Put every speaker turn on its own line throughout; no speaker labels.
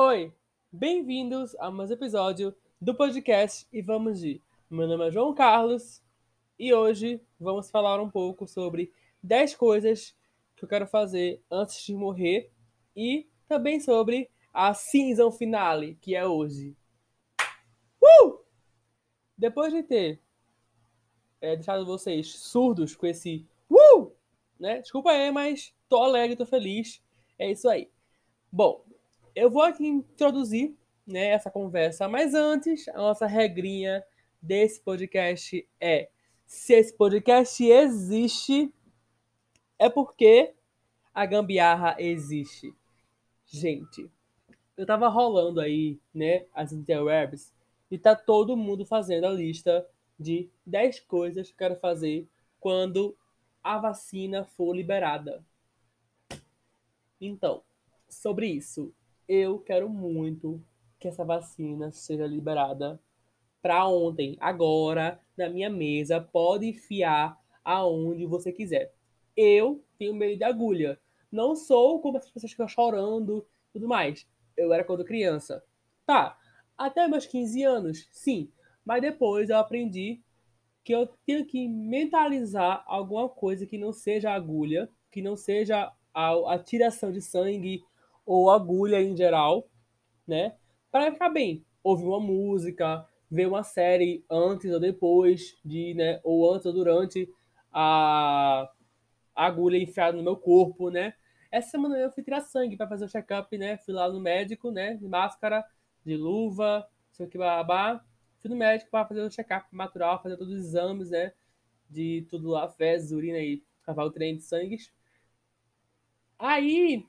Oi, bem-vindos a mais um episódio do podcast e vamos de. Meu nome é João Carlos e hoje vamos falar um pouco sobre 10 coisas que eu quero fazer antes de morrer e também sobre a season finale, que é hoje. Uh! Depois de ter é, deixado vocês surdos com esse uh! Né? Desculpa aí, mas tô alegre, tô feliz. É isso aí. Bom, eu vou aqui introduzir né, essa conversa, mas antes, a nossa regrinha desse podcast é: se esse podcast existe, é porque a gambiarra existe. Gente, eu tava rolando aí, né, as interwebs, e tá todo mundo fazendo a lista de 10 coisas que eu quero fazer quando a vacina for liberada. Então, sobre isso, eu quero muito que essa vacina seja liberada para ontem, agora, na minha mesa. Pode enfiar aonde você quiser. Eu tenho medo de agulha. Não sou como essas pessoas que ficam chorando tudo mais. Eu era quando criança. Tá, até meus 15 anos, sim. Mas depois eu aprendi que eu tenho que mentalizar alguma coisa que não seja agulha, que não seja a, a tiração de sangue ou agulha em geral, né? Para ficar bem. Ouvir uma música, ver uma série antes ou depois de, né? Ou antes ou durante a, agulha enfiada no meu corpo, né? Essa semana eu fui tirar sangue para fazer o check-up, né? Fui lá no médico, né? De máscara, de luva, sei o que babá. Fui no médico para fazer o check-up natural, fazer todos os exames, né? De tudo lá, fezes, urina e cavar o trem de sangue. Aí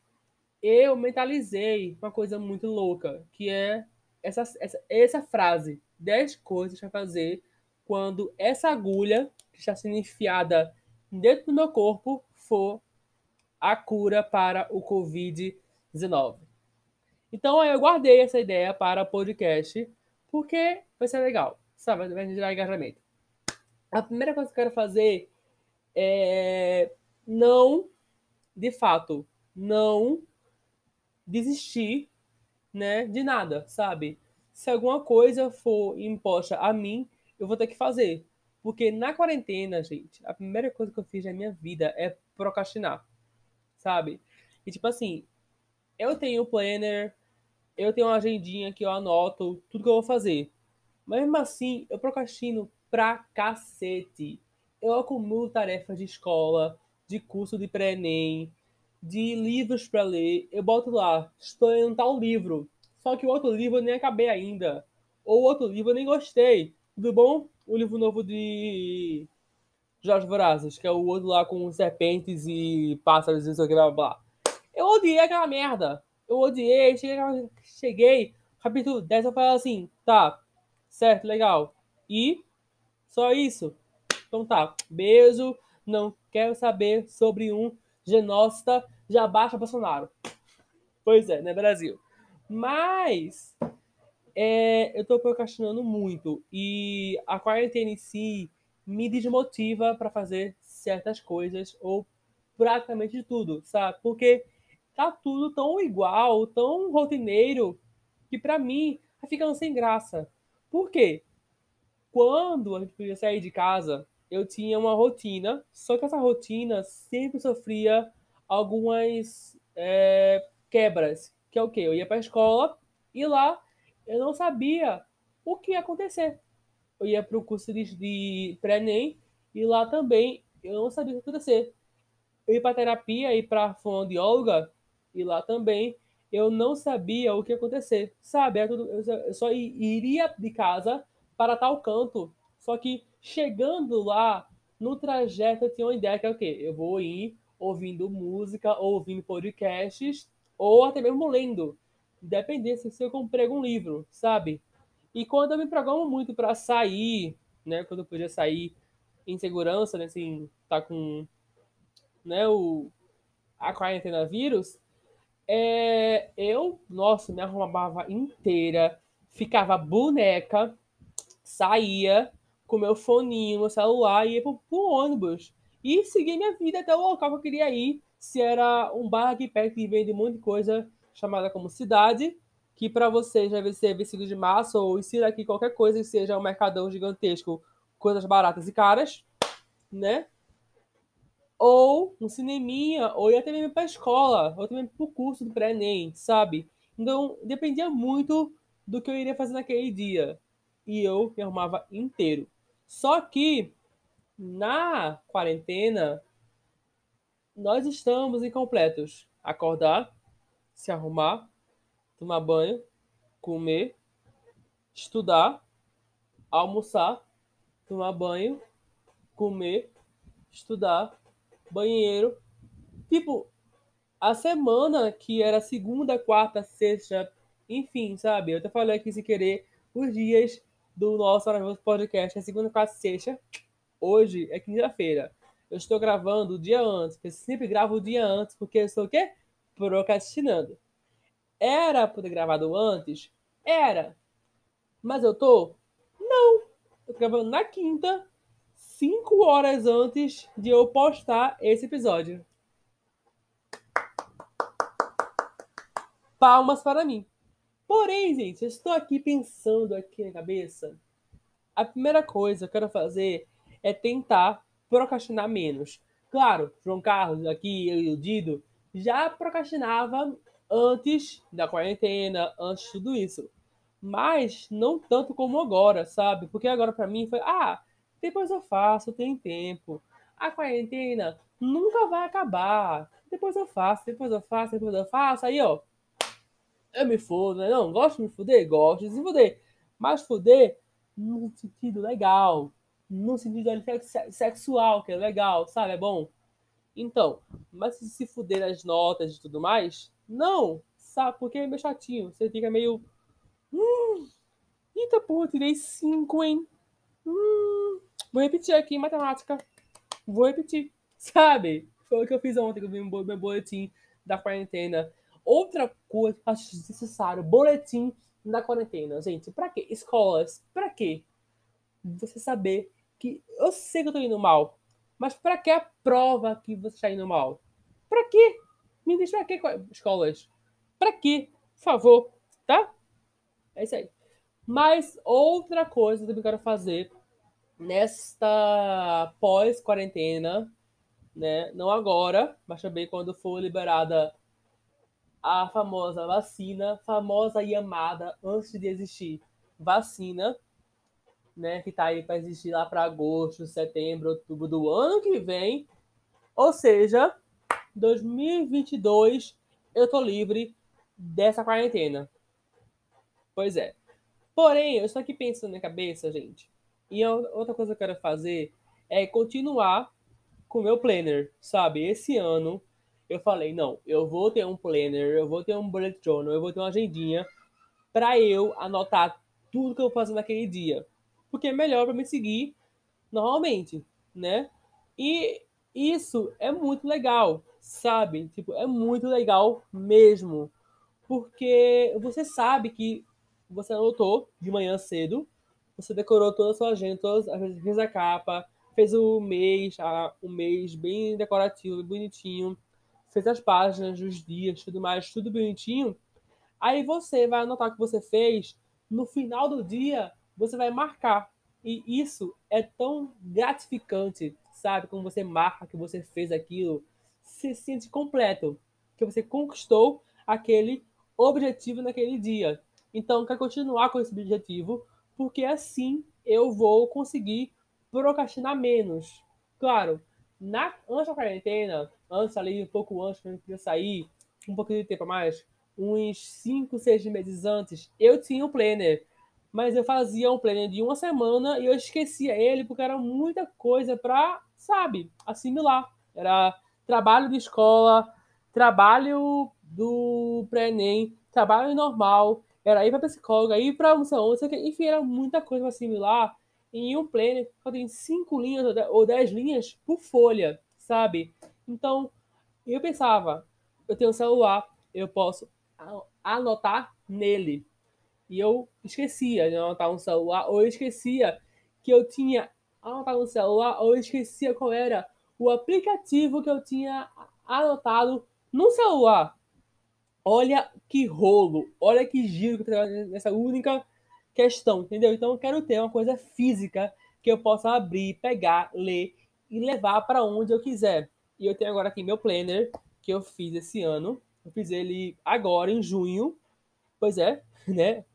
eu mentalizei uma coisa muito louca, que é essa, essa, essa frase: 10 coisas para fazer quando essa agulha que está sendo enfiada dentro do meu corpo for a cura para o Covid-19. Então eu guardei essa ideia para o podcast, porque vai ser legal, sabe? Vai gerar engajamento. A primeira coisa que eu quero fazer é não, de fato, não desistir, né, de nada, sabe? Se alguma coisa for imposta a mim, eu vou ter que fazer. Porque na quarentena, gente, a primeira coisa que eu fiz na minha vida é procrastinar, sabe? E tipo assim, eu tenho planner, eu tenho uma agendinha que eu anoto tudo que eu vou fazer. Mas mesmo assim, eu procrastino pra cacete. Eu acumulo tarefas de escola, de curso de pré-ENEM, de livros para ler, eu boto lá, estou em tal livro. Só que o outro livro eu nem acabei ainda. Ou outro livro eu nem gostei. Tudo bom? O livro novo de Jorge Vorazes, que é o outro lá com serpentes e pássaros e não sei o que, blá, blá. Eu odiei aquela merda. Eu odiei. Cheguei, cheguei capítulo 10, eu falei assim, tá, certo, legal. E só isso. Então tá, beijo. Não quero saber sobre um genocida, já baixa Bolsonaro. Pois é, né, Brasil? Mas é, eu tô procrastinando muito e a quarentena em si me desmotiva para fazer certas coisas ou praticamente tudo, sabe? Porque tá tudo tão igual, tão rotineiro, que para mim tá ficando sem graça. Por quê? Quando a gente podia sair de casa, eu tinha uma rotina, só que essa rotina sempre sofria algumas é, quebras. Que é o quê? Eu ia para a escola e lá eu não sabia o que ia acontecer. Eu ia para o curso de, de pré-ENEM e lá também eu não sabia o que ia acontecer. Eu ia para terapia e para fonoaudióloga e lá também eu não sabia o que ia acontecer. Sabe? Eu só iria de casa para tal canto. Só que Chegando lá, no trajeto eu tinha uma ideia que é o quê? Eu vou ir ouvindo música, ouvindo podcasts, ou até mesmo lendo. Independente se eu comprei um livro, sabe? E quando eu me programo muito para sair, né? Quando eu podia sair em segurança, né? Assim, tá com né, o, a quarentena vírus, é, eu, nossa, me arrumava inteira, ficava boneca, saía, com meu foninho, meu celular e ia pro, pro ônibus. E seguir minha vida até o local que eu queria ir. Se era um bar aqui perto que vende um monte de coisa chamada como cidade, que para vocês deve ser 25 de março, ou insira aqui qualquer coisa que seja um mercadão gigantesco, coisas baratas e caras, né? Ou um cineminha, ou ia até mesmo para escola, ou também para o curso do pré-ENEM, sabe? Então, dependia muito do que eu iria fazer naquele dia. E eu me arrumava inteiro. Só que, na quarentena, nós estamos incompletos. Acordar, se arrumar, tomar banho, comer, estudar, almoçar, tomar banho, comer, estudar, banheiro. Tipo, a semana que era segunda, quarta, sexta, enfim, sabe? Eu até falei aqui sem querer os dias do nosso maravilhoso podcast é segunda, quarta, sexta. Hoje é quinta-feira. Eu estou gravando o dia antes, eu sempre gravo o dia antes, porque eu estou o quê? Procrastinando. Era poder gravado antes? Era. Mas eu tô? Não. Eu tô gravando na quinta, cinco horas antes de eu postar esse episódio. Palmas para mim. Porém, gente, eu estou aqui pensando aqui na cabeça. A primeira coisa que eu quero fazer é tentar procrastinar menos. Claro, João Carlos, aqui, eu e o Dido, já procrastinava antes da quarentena, antes de tudo isso. Mas não tanto como agora, sabe? Porque agora para mim foi, ah, depois eu faço, tem tempo. A quarentena nunca vai acabar. Depois eu faço, depois eu faço, depois eu faço. Aí, ó, eu me fodo, né? Não, gosto de me fuder? Gosto de se fuder. Mas fuder no sentido legal. No sentido sexual, que é legal, sabe? É bom. Então, mas se fuder nas notas e tudo mais, não, sabe? Porque é meio chatinho. Você fica meio. Hum, eita porra, tirei 5, hein? Hum, vou repetir aqui em matemática. Vou repetir, sabe? Foi o que eu fiz ontem, que eu vi meu boletim da quarentena. Outra coisa que acho necessário, boletim da quarentena. Gente, pra quê? Escolas, pra quê? Você saber que eu sei que eu tô indo mal, mas pra que a prova que você está indo mal? Pra quê? Me deixa pra quê, escolas? Pra quê? Por favor, tá? É isso aí. Mas outra coisa que eu quero fazer nesta pós-quarentena, né? Não agora, mas também quando for liberada a famosa vacina, famosa e amada antes de existir vacina, né, que tá aí para existir lá para agosto, setembro, outubro do ano que vem. Ou seja, 2022 eu tô livre dessa quarentena. Pois é. Porém, eu estou aqui pensando na cabeça, gente. E outra coisa que eu quero fazer é continuar com o meu planner, sabe? Esse ano eu falei, não, eu vou ter um planner, eu vou ter um bullet journal, eu vou ter uma agendinha para eu anotar tudo que eu vou fazer naquele dia. Porque é melhor para me seguir normalmente, né? E isso é muito legal, sabe? Tipo, é muito legal mesmo. Porque você sabe que você anotou de manhã cedo, você decorou toda a sua agenda, todas, fez a capa, fez o mês, a, o mês bem decorativo, bonitinho fez as páginas dos dias, tudo mais, tudo bonitinho. Aí você vai anotar o que você fez, no final do dia você vai marcar. E isso é tão gratificante, sabe? Quando você marca que você fez aquilo, se sente completo, que você conquistou aquele objetivo naquele dia. Então, quero continuar com esse objetivo, porque assim eu vou conseguir procrastinar menos. Claro, na, antes da quarentena, antes ali, um pouco antes, quando eu queria sair, um pouquinho de tempo a mais, uns 5, 6 meses antes, eu tinha um planner. Mas eu fazia um planner de uma semana e eu esquecia ele porque era muita coisa para, sabe, assimilar. Era trabalho de escola, trabalho do pré-ENEM, trabalho normal, era ir para psicóloga, ir para não sei enfim, era muita coisa para assimilar em um planner só tem cinco linhas ou dez linhas por folha, sabe? Então, eu pensava, eu tenho um celular, eu posso anotar nele. E eu esquecia de anotar um celular, ou eu esquecia que eu tinha anotado no celular, ou eu esquecia qual era o aplicativo que eu tinha anotado no celular. Olha que rolo, olha que giro que eu nessa única questão, entendeu? Então eu quero ter uma coisa física que eu possa abrir, pegar, ler e levar para onde eu quiser. E eu tenho agora aqui meu planner que eu fiz esse ano. Eu fiz ele agora em junho. Pois é, né?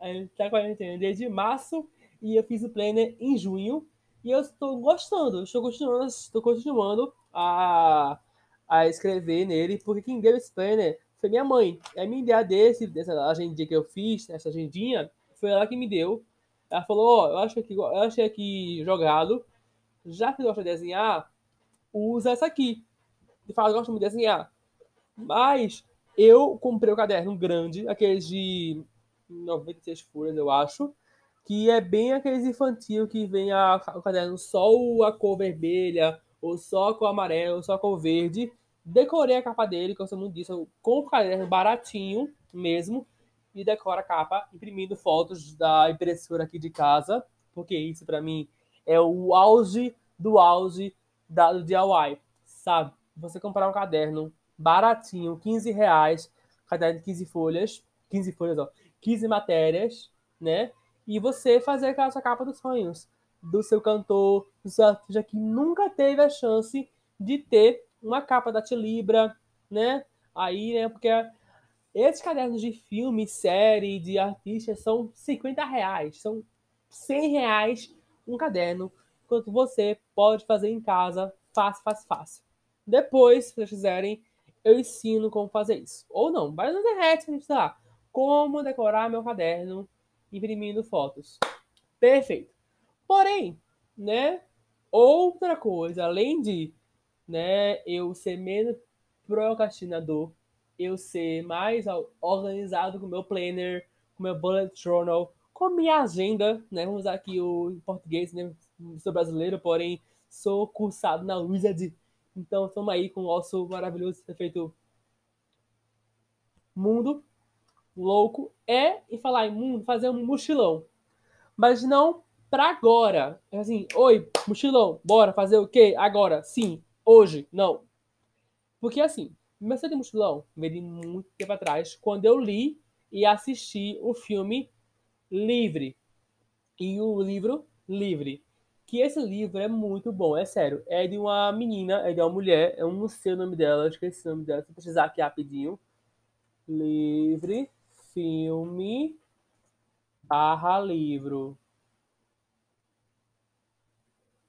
A gente tá quarentena desde março e eu fiz o planner em junho. E eu estou gostando, estou continuando, estou continuando a, a escrever nele, porque quem deu esse planner foi minha mãe. A minha ideia desse, dessa agendinha que eu fiz, essa agendinha, foi ela que me deu. Ela falou, ó, oh, eu acho que eu achei aqui jogado. Já que gosta de desenhar, usa essa aqui. De fato, muito de desenhar. Mas eu comprei o um caderno grande, aqueles de 96 folhas, eu acho, que é bem aqueles infantil que vem a, o caderno só a cor vermelha, ou só a cor amarela, ou só a cor verde. Decorei a capa dele, que eu sou muito disso. Compro o caderno baratinho mesmo e decoro a capa imprimindo fotos da impressora aqui de casa, porque isso para mim é o auge do auge da, do DIY, sabe? Você comprar um caderno baratinho, 15 reais, caderno de 15 folhas, 15 folhas, ó, 15 matérias, né? E você fazer aquela sua capa dos sonhos, do seu cantor, do seu artista que nunca teve a chance de ter uma capa da Tilibra, né? Aí, né, porque esses cadernos de filme, série, de artistas são 50 reais, são 100 reais um caderno, enquanto você pode fazer em casa, fácil, fácil, fácil. Depois, se vocês quiserem, eu ensino como fazer isso. Ou não, vai na internet, gente tá como decorar meu caderno imprimindo fotos. Perfeito. Porém, né, outra coisa, além de, né, eu ser menos procrastinador, eu ser mais organizado com o meu planner, com meu bullet journal, com a minha agenda, né, vamos usar aqui o em português, né, sou brasileiro, porém sou cursado na Wizard então, estamos aí com o nosso maravilhoso efeito mundo louco. É, e falar em mundo, fazer um mochilão. Mas não para agora. É assim, oi, mochilão, bora fazer o quê? Agora, sim, hoje, não. Porque assim, meu de mochilão de muito tempo atrás, quando eu li e assisti o filme Livre. E o livro Livre que esse livro é muito bom, é sério. É de uma menina, é de uma mulher, eu não sei o nome dela, esqueci o nome dela, vou precisar aqui rapidinho. Livre, filme, barra livro.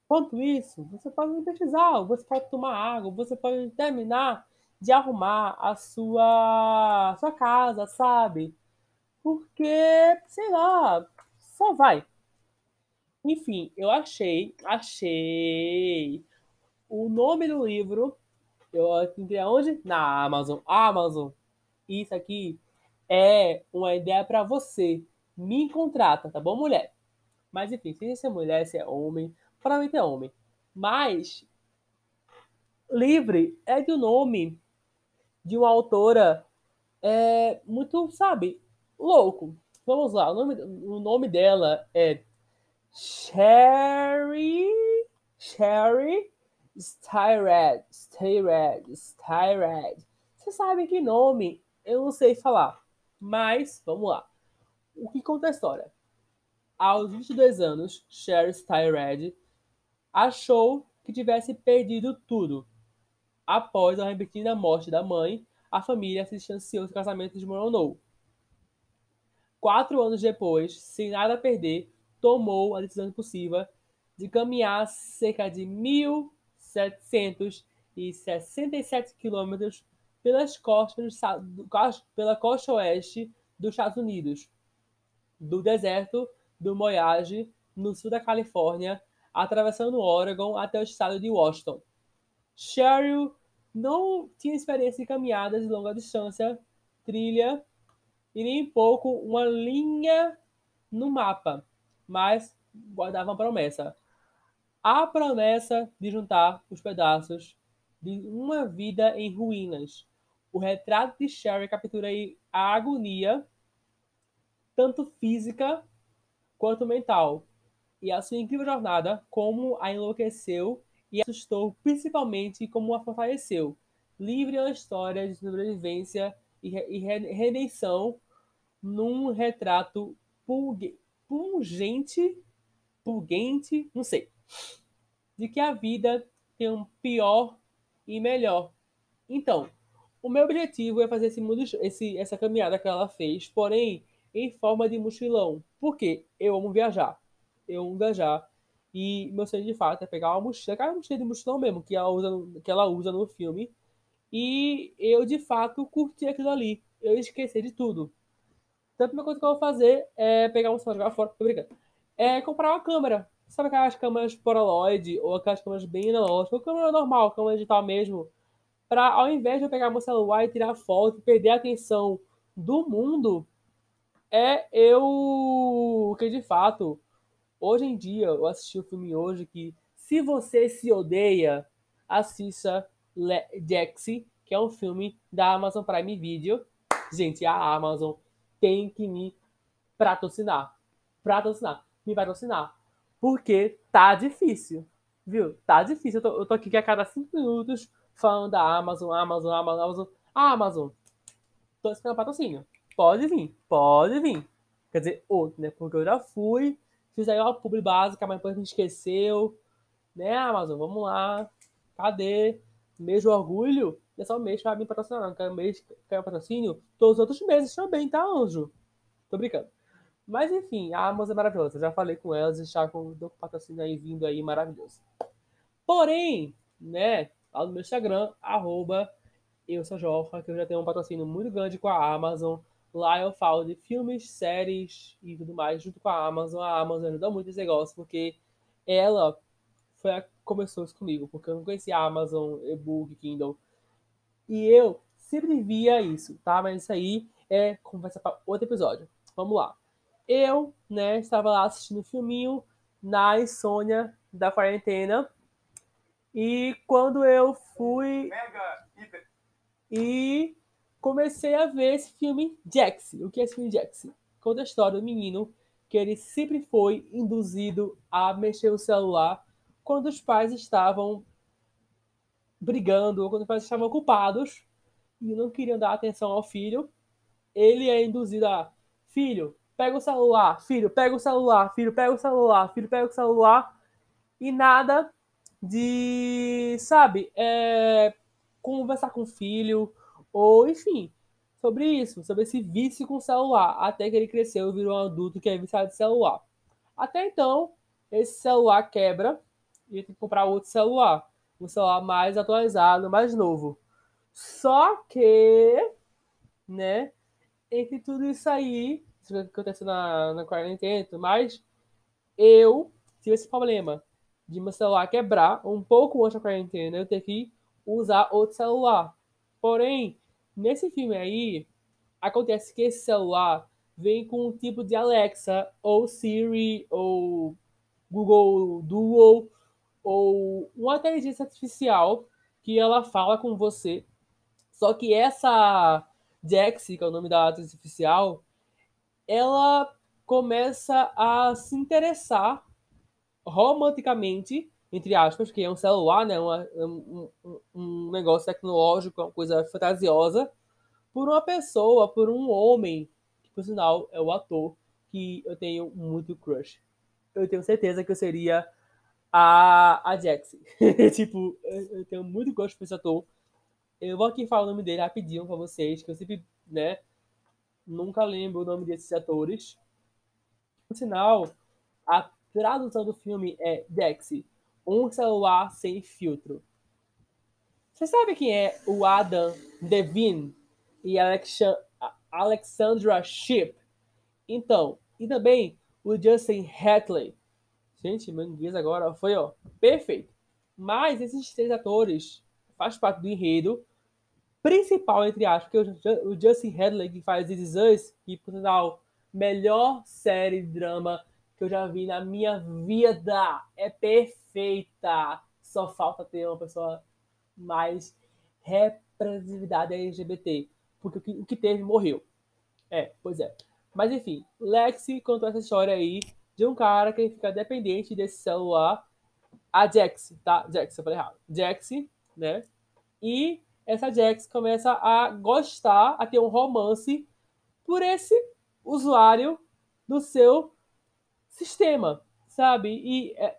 Quanto isso, você pode pesquisar, você pode tomar água, você pode terminar de arrumar a sua, sua casa, sabe? Porque, sei lá, só vai. Enfim, eu achei, achei o nome do livro. Eu encontrei aonde? Na Amazon. Amazon. Isso aqui é uma ideia para você. Me contrata, tá bom, mulher? Mas enfim, se é mulher, se é homem, provavelmente é homem. Mas Livre é de um nome de uma autora é, muito, sabe, louco. Vamos lá, o nome, o nome dela é Cherry, Cherry, Styred, Styred, Styred. Vocês sabem que nome eu não sei falar, mas vamos lá. O que conta a história? Aos 22 anos, Sherry Styred achou que tivesse perdido tudo. Após a repentina morte da mãe, a família se distanciou do casamento de desmoronou. Quatro anos depois, sem nada perder, tomou a decisão impulsiva de caminhar cerca de 1.767 quilômetros pelas costas do, pela costa oeste dos Estados Unidos, do deserto do Moyage, no sul da Califórnia, atravessando o Oregon até o estado de Washington. Cheryl não tinha experiência de caminhadas de longa distância, trilha e nem pouco uma linha no mapa mas guardava uma promessa. A promessa de juntar os pedaços de uma vida em ruínas. O retrato de Sherry captura a agonia, tanto física quanto mental, e a sua incrível jornada, como a enlouqueceu e assustou, principalmente como a fortaleceu. Livre é uma história de sobrevivência e, redenção num retrato pungente, pungente, não sei, de que a vida tem um pior e melhor. Então, o meu objetivo é fazer esse, esse, essa caminhada que ela fez, porém em forma de mochilão. Porque eu amo viajar. Eu amo viajar. E meu sonho de fato é pegar uma mochila, aquela mochila de mochilão mesmo, que ela usa, que ela usa no filme. E eu de fato curti aquilo ali. Eu esqueci de tudo. Então a primeira coisa que eu vou fazer é pegar um celular fora. Tô brincando. É comprar uma câmera. Sabe aquelas câmeras Polaroid ou aquelas câmeras bem analógicas, ou câmera normal, câmera digital mesmo, para ao invés de eu pegar meu celular e tirar foto e perder a atenção do mundo, é eu que de fato, hoje em dia, eu assisti um filme hoje que se você se odeia, assista Jaxi, que é um filme da Amazon Prime Video. Gente, a Amazon tem que me patrocinar. Patrocinar. Me patrocinar. Porque tá difícil. Viu? Tá difícil. Eu tô, eu tô aqui a cada cinco minutos falando da Amazon, Amazon, Amazon, Amazon. Amazon, tô esperando patrocínio. Pode vir, pode vir. Quer dizer, outro, né? Porque eu já fui, fiz aí uma publi básica, mas depois me esqueceu. Né, Amazon, vamos lá. Cadê? Mês do orgulho? É só um mês pra me patrocinar, não. Quero mês, quero patrocínio. Todos os outros meses também, tá, anjo? Tô brincando. Mas enfim, a Amazon é maravilhosa. Eu já falei com elas e está com o patrocínio aí vindo aí maravilhoso. Porém, né, lá no meu Instagram, arroba eu sou Jorra, que eu já tenho um patrocínio muito grande com a Amazon. Lá eu falo de filmes, séries e tudo mais junto com a Amazon. A Amazon ajuda muito esse negócio, porque ela foi a que começou isso comigo, porque eu não conhecia a Amazon, e-book, Kindle. E eu sempre via isso, tá? Mas isso aí é conversa para outro episódio. Vamos lá. Eu, né, estava lá assistindo um filminho na insônia da quarentena e quando eu fui. E comecei a ver esse filme Jax. O que é esse filme Jax? Conta a história do menino que ele sempre foi induzido a mexer o celular quando os pais estavam brigando ou quando os pais estavam ocupados e não queriam dar atenção ao filho. Ele é induzido a filho, pega o celular, filho, pega o celular, filho, pega o celular, filho, pega o celular e nada de, sabe, é, conversar com o filho, ou enfim, sobre isso, sobre esse vício com celular, até que ele cresceu e virou um adulto que é viciado de celular. Até então, esse celular quebra e tem que comprar outro celular, um celular mais atualizado, mais novo. Só que, né, entre tudo isso aí, isso que aconteceu na, na quarentena, mas eu tive esse problema de meu celular quebrar um pouco antes da quarentena, eu ter que usar outro celular. Porém, nesse filme aí, acontece que esse celular vem com um tipo de Alexa, ou Siri, ou Google Duo, ou uma inteligência artificial que ela fala com você. Só que essa Jax, que é o nome da inteligência artificial, ela começa a se interessar romanticamente, entre aspas, que é um celular, né? Uma, um, um, negócio tecnológico, uma coisa fantasiosa, por uma pessoa, por um homem, que por sinal é o ator que eu tenho muito crush. Eu tenho certeza que eu seria a, a Jax. tipo, eu tenho muito crush por esse ator. Eu vou aqui falar o nome dele rapidinho pra vocês, que eu sempre, né, nunca lembro o nome desses atores. Por sinal, a tradução do filme é Dexy, um celular sem filtro. Você sabe quem é o Adam Devine e Alexandra Shipp? Então, e também o Justin Hatley. Gente, meu inglês agora foi, ó, perfeito. Mas esses três atores fazem parte do enredo principal, entre aspas, porque o Justin Hadley, que faz This Is Us, que, por sinal, melhor série de drama que eu já vi na minha vida. É perfeita. Só falta ter uma pessoa mais representatividade LGBT. Porque o que, o que teve morreu. É, pois é. Mas enfim, Lexi contou essa história aí de um cara que fica dependente desse celular. A Jax, tá? Jax, eu falei errado. Jax, né? E essa Jax começa a gostar, a ter um romance por esse usuário do seu sistema, sabe? E é,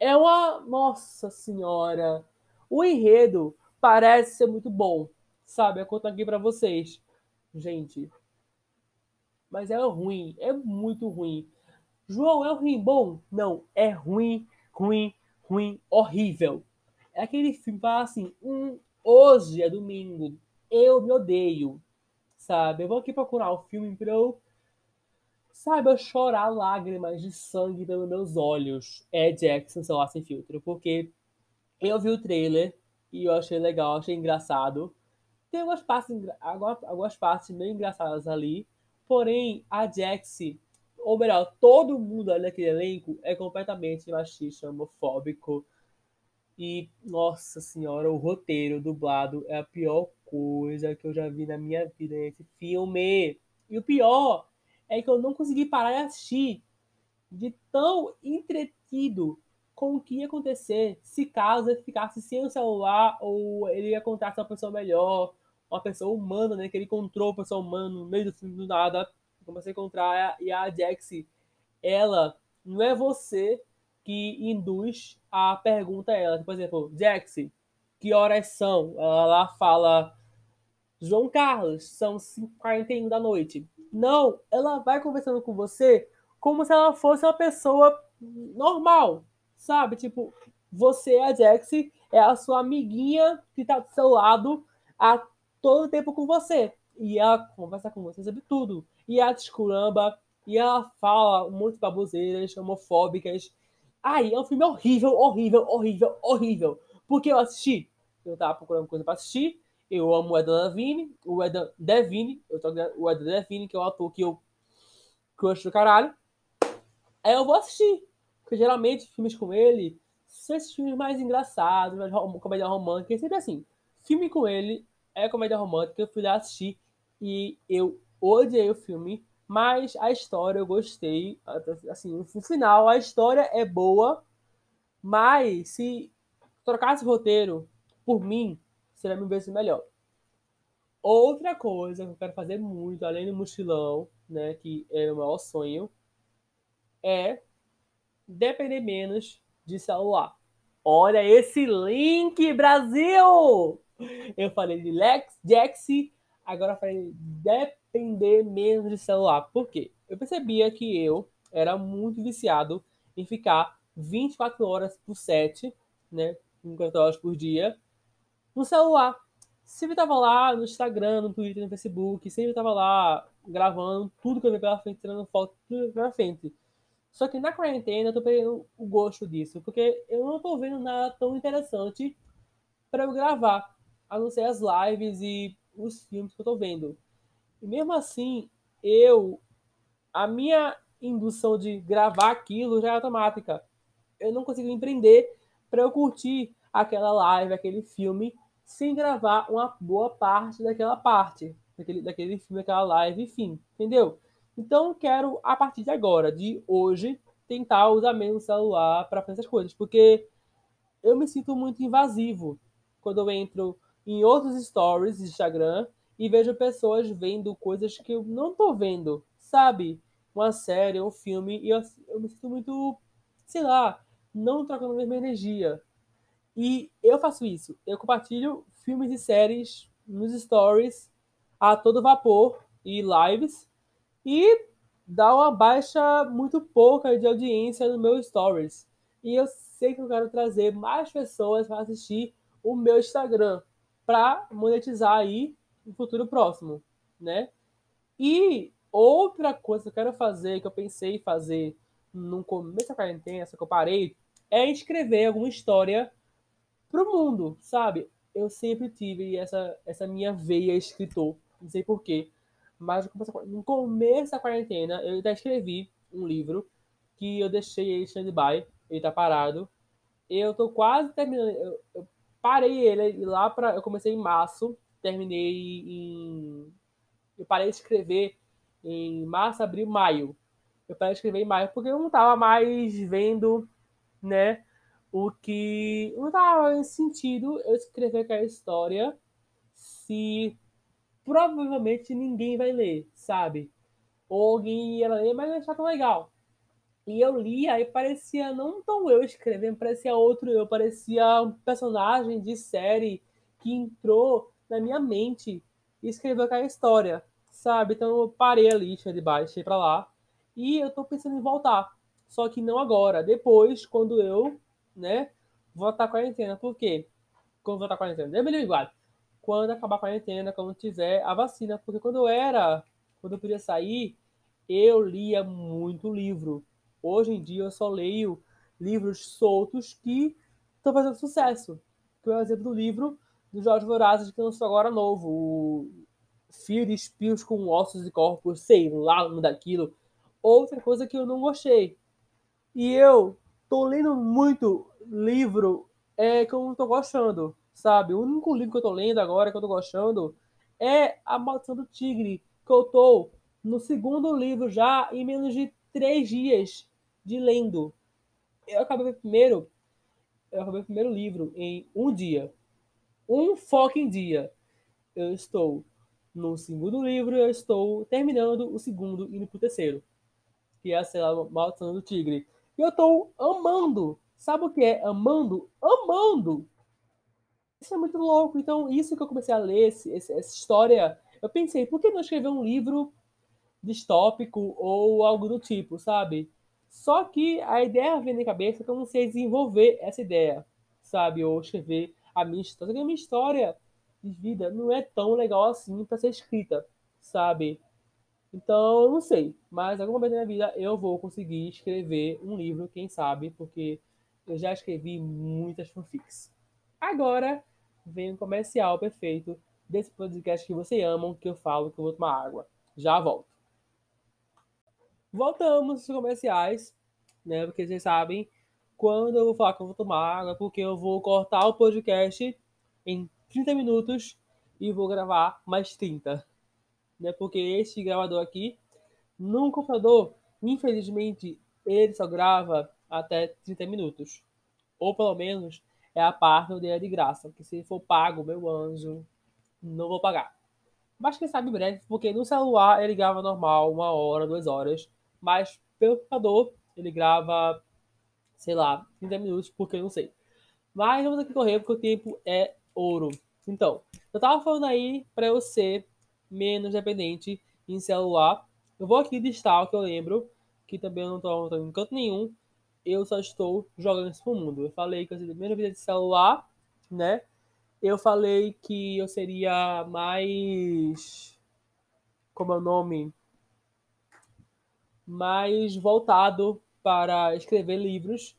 é uma. Nossa Senhora! O enredo parece ser muito bom, sabe? Eu conto aqui para vocês. Gente. Mas é ruim, é muito ruim. João, é ruim bom? Não, é ruim, ruim, ruim, horrível. É aquele filme que fala assim: hum, hoje é domingo, eu me odeio, sabe? Eu vou aqui procurar um filme pra eu saiba chorar lágrimas de sangue pelos meus olhos. É Jackson, sei lá, sem filtro. Porque eu vi o trailer e eu achei legal, achei engraçado. Tem algumas partes, algumas, partes meio engraçadas ali. Porém, a Jax, ou melhor, todo mundo ali naquele elenco é completamente machista, homofóbico. E, nossa senhora, o roteiro dublado é a pior coisa que eu já vi na minha vida nesse filme. E o pior é que eu não consegui parar de assistir de tão entretido com o que ia acontecer se caso ele ficasse sem o celular ou ele ia encontrasse uma pessoa melhor, uma pessoa humana, né? Que ele encontrou uma pessoa humana no meio do filme do nada. Comecei a encontrar e a Jax, ela não é você que induz a pergunta a ela. Por exemplo, Jax, que horas são? Ela lá fala João Carlos, são 5h41 da noite. Não, ela vai conversando com você como se ela fosse uma pessoa normal, sabe? Tipo, você, a Jaxi, é a sua amiguinha que tá do seu lado a todo tempo com você. E ela conversa com você sobre tudo. E ela te e ela fala de baboseiras homofóbicas. Aí, é um filme horrível, horrível, horrível, horrível. Porque eu assisti, eu tava procurando coisa pra assistir, eu amo o Eda Levine, o Eda Devine, eu tô, o Eda Devine, que é o ator que eu gosto do caralho. Aí eu vou assistir. Porque geralmente filmes com ele são esses filmes mais engraçados, mais rom comédia romântica, é sempre assim. Filme com ele é comédia romântica, eu fui lá assistir e eu odiei o filme, mas a história eu gostei. Assim, no final, a história é boa, mas se trocasse o roteiro por mim, seria mil vezes melhor. Outra coisa que eu quero fazer muito, além do mochilão, né, que é o maior sonho, é depender menos de celular. Olha esse link, Brasil! Eu falei de Lex, Jaxi, agora falei de depender menos de celular. Por quê? Eu percebia que eu era muito viciado em ficar 24 horas por 7, né? 24 horas por dia, no celular. Sempre tava lá no Instagram, no Twitter, no Facebook, sempre tava lá gravando tudo que eu vi pela frente, tirando foto, tudo pela frente. Só que na quarentena eu tô perdendo o gosto disso, porque eu não tô vendo nada tão interessante para eu gravar, a não ser as lives e os filmes que eu tô vendo. E mesmo assim, eu a minha indução de gravar aquilo já é automática. Eu não consigo empreender para eu curtir aquela live, aquele filme sem gravar uma boa parte daquela parte, daquele, daquele filme, daquela live, enfim, entendeu? Então, quero, a partir de agora, de hoje, tentar usar menos o celular para fazer essas coisas, porque eu me sinto muito invasivo quando eu entro em outros stories de Instagram e vejo pessoas vendo coisas que eu não tô vendo, sabe? Uma série, um filme, e eu, eu me sinto muito, sei lá, não trocando a mesma energia. E eu faço isso. Eu compartilho filmes e séries nos stories a todo vapor e lives e dá uma baixa muito pouca de audiência no meu stories. E eu sei que eu quero trazer mais pessoas para assistir o meu Instagram para monetizar aí no futuro próximo, né? E outra coisa que eu quero fazer, que eu pensei em fazer no começo da quarentena, só que eu parei, é escrever alguma história pro mundo, sabe? Eu sempre tive essa, essa minha veia escritor, não sei porquê. Mas no começo da quarentena, eu até escrevi um livro que eu deixei ele stand-by, ele tá parado. Eu tô quase terminando, eu, eu parei ele lá para eu comecei em março, terminei em eu parei de escrever em março, abril, maio. Eu parei de escrever em maio porque eu não tava mais vendo, né, o que não tava em sentido eu escrever aquela história se provavelmente ninguém vai ler, sabe? Ou alguém ia ler, mas não achar tão legal. E eu lia e parecia não tão eu escrevendo, parecia outro eu, parecia um personagem de série que entrou na minha mente e escreveu aquela história, sabe? Então eu parei ali, deixei de baixo, deixei pra lá. E eu tô pensando em voltar. Só que não agora, depois, quando eu, né, voltar a quarentena. Por quê? Quando voltar a quarentena? Eu me igual. Quando acabar a quarentena, quando tiver a vacina. Porque quando eu era, quando eu podia sair, eu lia muito livro. Hoje em dia eu só leio livros soltos que estão fazendo sucesso. Que é o exemplo do livro do Jorge Vorazes, que lançou agora novo. O Fio de Espios com Ossos e Corpos, sei lá, um daquilo. Outra coisa que eu não gostei. E eu tô lendo muito livro é, que eu não tô gostando, sabe? O único livro que eu tô lendo agora que eu tô gostando é A Maldição do Tigre, que eu tô no segundo livro já em menos de três dias de lendo. Eu acabei o primeiro, eu acabei o primeiro livro em um dia. Um fucking dia. Eu estou no segundo livro, eu estou terminando o segundo, indo pro terceiro. Que é sei lá, Maldição do Tigre. E eu estou amando. Sabe o que é amando? Amando! Isso é muito louco. Então, isso que eu comecei a ler, esse, essa história, eu pensei, por que não escrever um livro distópico ou algo do tipo, sabe? Só que a ideia vem na cabeça que eu não sei desenvolver essa ideia, sabe? Ou escrever a minha história. A minha história de vida não é tão legal assim para ser escrita, sabe? Então, não sei. Mas em algum momento da minha vida eu vou conseguir escrever um livro, quem sabe, porque eu já escrevi muitas fanfics. Agora vem o comercial perfeito desse podcast que vocês amam, que eu falo que eu vou tomar água. Já volto. Voltamos aos comerciais, né? Porque vocês sabem quando eu vou falar que eu vou tomar água, porque eu vou cortar o podcast em 30 minutos e vou gravar mais 30. Né? Porque este gravador aqui, num computador, infelizmente, ele só grava até 30 minutos. Ou pelo menos é a parte onde é de graça. Porque se for pago, meu anjo, não vou pagar. Mas quem sabe breve, porque no celular ele grava normal, uma hora, duas horas mas pelo computador ele grava, sei lá, 30 minutos, porque eu não sei. Mas vamos aqui correr, porque o tempo é ouro. Então, eu tava falando aí eu ser menos dependente em celular. Eu vou aqui listar o que eu lembro, que também eu não não tô em canto nenhum. Eu só estou jogando isso pro mundo. Eu falei que eu seria primeira vida de celular, né? Eu falei que eu seria mais. Como é o nome? mais voltado para escrever livros,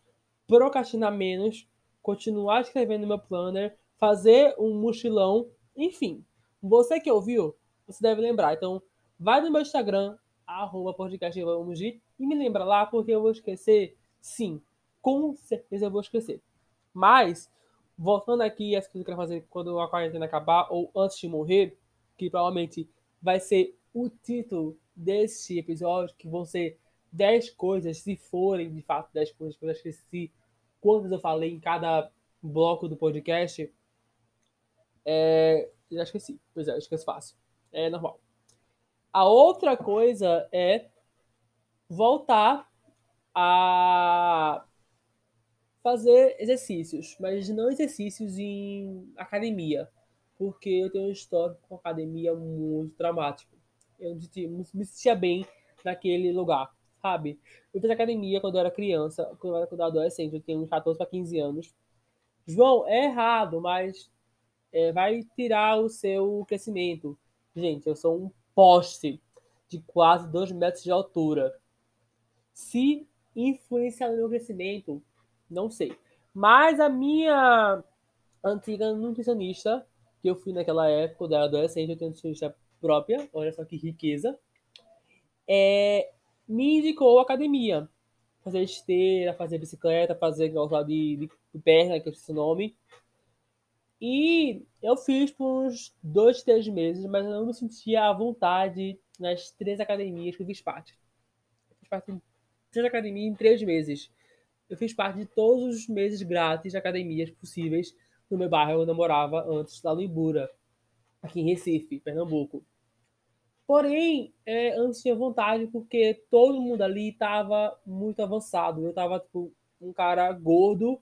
procrastinar menos, continuar escrevendo meu planner, fazer um mochilão, enfim. Você que ouviu, você deve lembrar. Então, vai no meu Instagram, arroba podcast e me lembra lá, porque eu vou esquecer. Sim, com certeza eu vou esquecer. Mas, voltando aqui as coisas que eu quero fazer quando a quarentena acabar, ou antes de morrer, que provavelmente vai ser o título desse episódio, que vão ser 10 coisas, se forem de fato 10 coisas que eu esqueci quantas eu falei em cada bloco do podcast. É, já esqueci. Pois é, esqueço fácil. É normal. A outra coisa é voltar a fazer exercícios, mas não exercícios em academia, porque eu tenho um histórico com academia muito dramático eu me sentia bem naquele lugar, sabe? Eu fiz academia quando eu era criança, quando eu era, adolescente, eu tinha uns 14 para 15 anos. João, é errado, mas é, vai tirar o seu crescimento. Gente, eu sou um poste de quase 2 metros de altura. Se influenciar no meu crescimento, não sei. Mas a minha antiga nutricionista, que eu fui naquela época, quando eu era adolescente, eu tenho nutricionista própria, olha só que riqueza, é, me indicou academia. Fazer esteira, fazer bicicleta, fazer igual de, de, perna, que eu esqueci o nome. E eu fiz por uns dois, três meses, mas eu não me sentia à vontade nas três academias que eu fiz parte. Eu fiz parte de três academias em três meses. Eu fiz parte de todos os meses grátis de academias possíveis no meu bairro onde eu morava antes, lá no Ibura. aqui em Recife, Pernambuco. Porém, é, antes tinha vontade porque todo mundo ali estava muito avançado. Eu estava tipo um cara gordo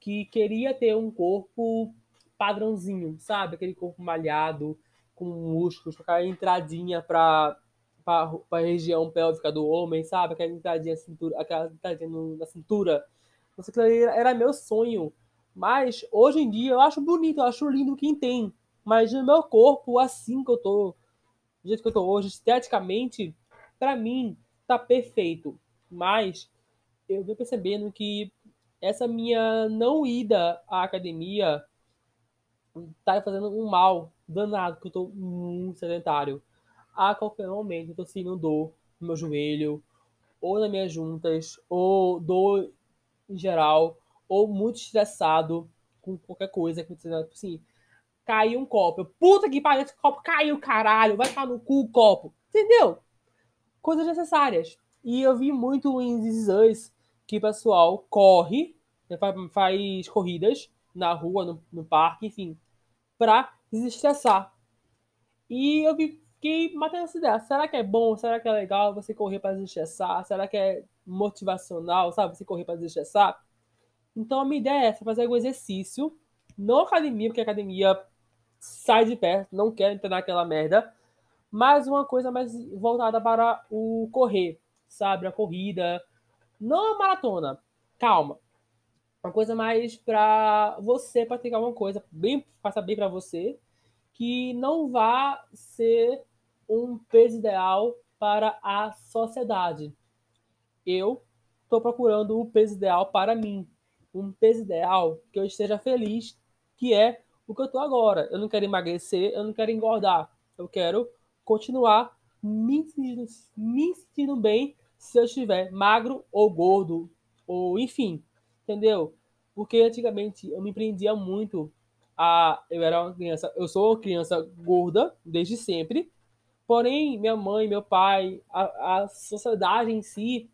que queria ter um corpo padrãozinho, sabe? Aquele corpo malhado, com músculos, com aquela entradinha para para a região pélvica do homem, sabe? Aquela entradinha, cintura, aquela entradinha na cintura. Não sei, era meu sonho. Mas hoje em dia eu acho bonito, eu acho lindo quem tem. Mas no meu corpo, assim que eu tô, do jeito que eu tô hoje, esteticamente, para mim, tá perfeito. Mas eu venho percebendo que essa minha não ida à academia tá fazendo um mal danado, porque eu tô muito sedentário. A qualquer momento eu tô sentindo dor no meu joelho, ou nas minhas juntas, ou dor em geral, ou muito estressado com qualquer coisa que assim, caiu um copo. Puta que pariu, esse copo caiu, caralho, vai ficar no cu o copo. Entendeu? Coisas necessárias. E eu vi muito em This que o pessoal corre, né, faz corridas na rua, no, no parque, enfim, pra desestressar. E eu fiquei matando essa ideia. Será que é bom? Será que é legal você correr para desestressar? Será que é motivacional, sabe? Você correr para desestressar? Então a minha ideia é essa, fazer algum exercício, não academia, porque academia sai de perto, não quero entrar naquela merda, mas uma coisa mais voltada para o correr, sabe? A corrida, não a maratona, calma. Uma coisa mais para você praticar uma coisa bem, faça bem para você, que não vá ser um peso ideal para a sociedade. Eu estou procurando o peso ideal para mim, um peso ideal que eu esteja feliz, que é o que eu estou agora. Eu não quero emagrecer, eu não quero engordar. Eu quero continuar me sentindo, me sentindo bem se eu estiver magro ou gordo, ou enfim, entendeu? Porque antigamente eu me prendia muito a. Eu era uma criança, eu sou uma criança gorda desde sempre, porém minha mãe, meu pai, a, a sociedade em si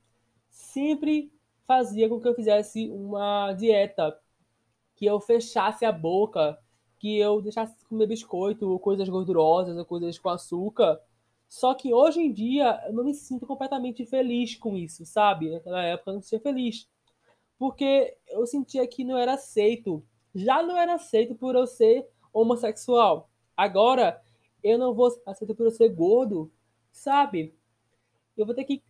sempre fazia com que eu fizesse uma dieta, que eu fechasse a boca, que eu deixasse de comer biscoito, ou coisas gordurosas, ou coisas com açúcar. Só que hoje em dia eu não me sinto completamente feliz com isso, sabe? Naquela época eu não me sentia feliz. Porque eu sentia que não era aceito. Já não era aceito por eu ser homossexual. Agora eu não vou ser aceito por eu ser gordo, sabe? Eu vou ter que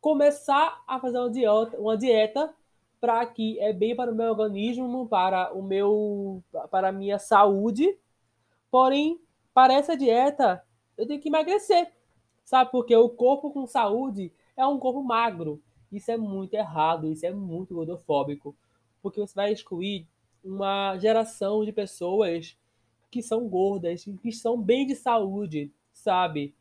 começar a fazer uma dieta, uma dieta para que é bem para o meu organismo, para o meu para a minha saúde. Porém, para essa dieta, eu tenho que emagrecer. Sabe? Porque o corpo com saúde é um corpo magro. Isso é muito errado, isso é muito gordofóbico. Porque você vai excluir uma geração de pessoas que são gordas, que são bem de saúde, sabe?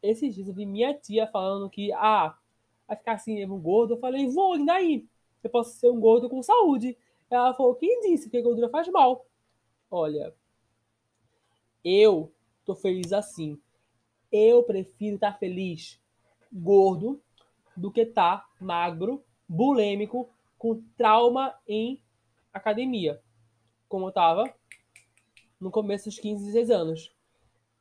Esses dias eu vi minha tia falando que, ah, vai ficar assim mesmo gordo. Eu falei, vou, e daí? Eu posso ser um gordo com saúde. Ela falou, quem disse que gordura faz mal? Olha, eu tô feliz assim. Eu prefiro estar tá feliz gordo do que tá magro, bulêmico, com trauma em academia. Como eu tava no começo dos 15, 16 anos.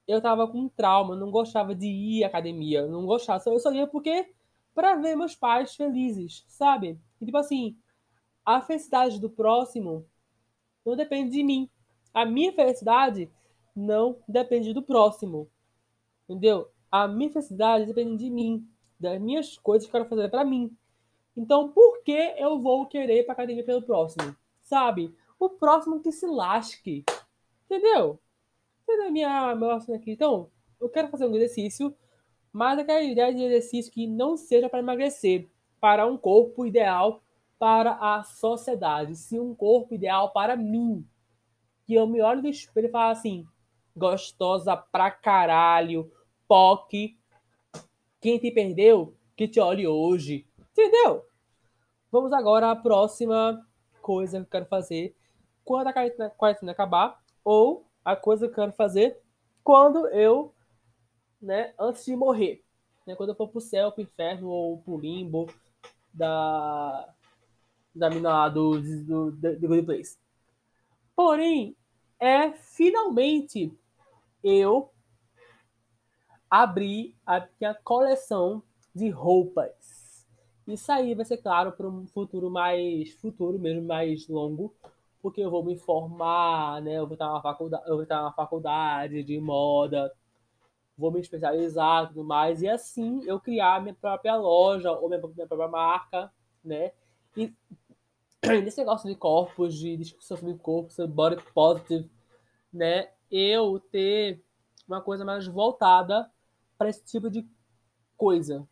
Eu tava com trauma, não gostava de ir à academia, não gostava. Eu só ia porque para ver meus pais felizes, sabe? E tipo assim, a felicidade do próximo não depende de mim. A minha felicidade não depende do próximo. Entendeu? A minha felicidade depende de mim, das minhas coisas que eu quero fazer para mim. Então, por que eu vou querer ir pra academia pelo próximo? Sabe? O próximo que se lasque. Entendeu? Entendeu minha, minha aqui? Então, eu quero fazer um exercício mas aquela ideia de exercício que não seja para emagrecer, para um corpo ideal para a sociedade, sim um corpo ideal para mim. Que eu me olho no espelho e falo assim, gostosa pra caralho, POC, quem te perdeu, que te olhe hoje. Entendeu? Vamos agora à próxima coisa que eu quero fazer quando a quarentena acabar, ou a coisa que eu quero fazer quando eu né, antes de morrer. Né, quando eu for pro céu, pro inferno ou pro limbo da, da mina lá do, do, do, do Good Place. Porém, é finalmente eu abrir a minha coleção de roupas. Isso aí vai ser claro para um futuro mais futuro mesmo, mais longo, porque eu vou me formar, né? Eu vou estar na faculdade, eu vou estar na faculdade de moda, vou me especializar tudo mais, e assim eu criar minha própria loja ou minha, minha própria marca, né? E nesse negócio de corpos, de discussão sobre corpo, sobre body positive, né? Eu ter uma coisa mais voltada para esse tipo de coisa.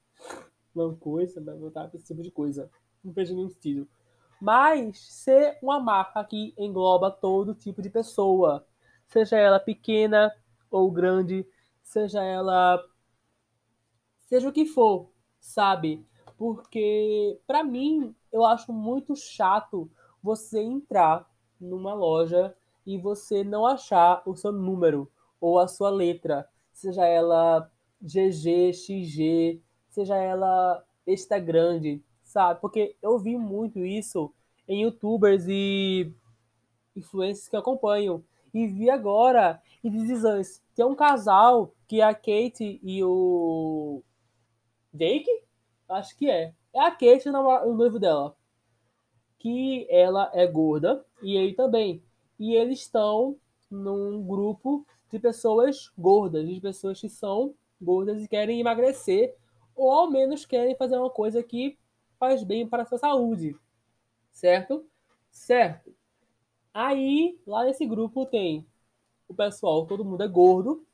Não coisa, mas voltada para esse tipo de coisa. Não vejo nenhum sentido. Mas ser uma marca que engloba todo tipo de pessoa, seja ela pequena ou grande, seja ela seja o que for, sabe? Porque para mim eu acho muito chato você entrar numa loja e você não achar o seu número ou a sua letra, seja ela GG, XG, seja ela extra grande, sabe? Porque eu vi muito isso em youtubers e influencers que eu acompanho. E vi agora em This Tem um casal que é a Kate e o Jake? Acho que é. É a Kate o noivo dela. Que ela é gorda e ele também. E eles estão num grupo de pessoas gordas, de pessoas que são gordas e querem emagrecer, ou ao menos querem fazer uma coisa que faz bem para a sua saúde. Certo? Certo. Aí, lá nesse grupo tem o pessoal, todo mundo é gordo,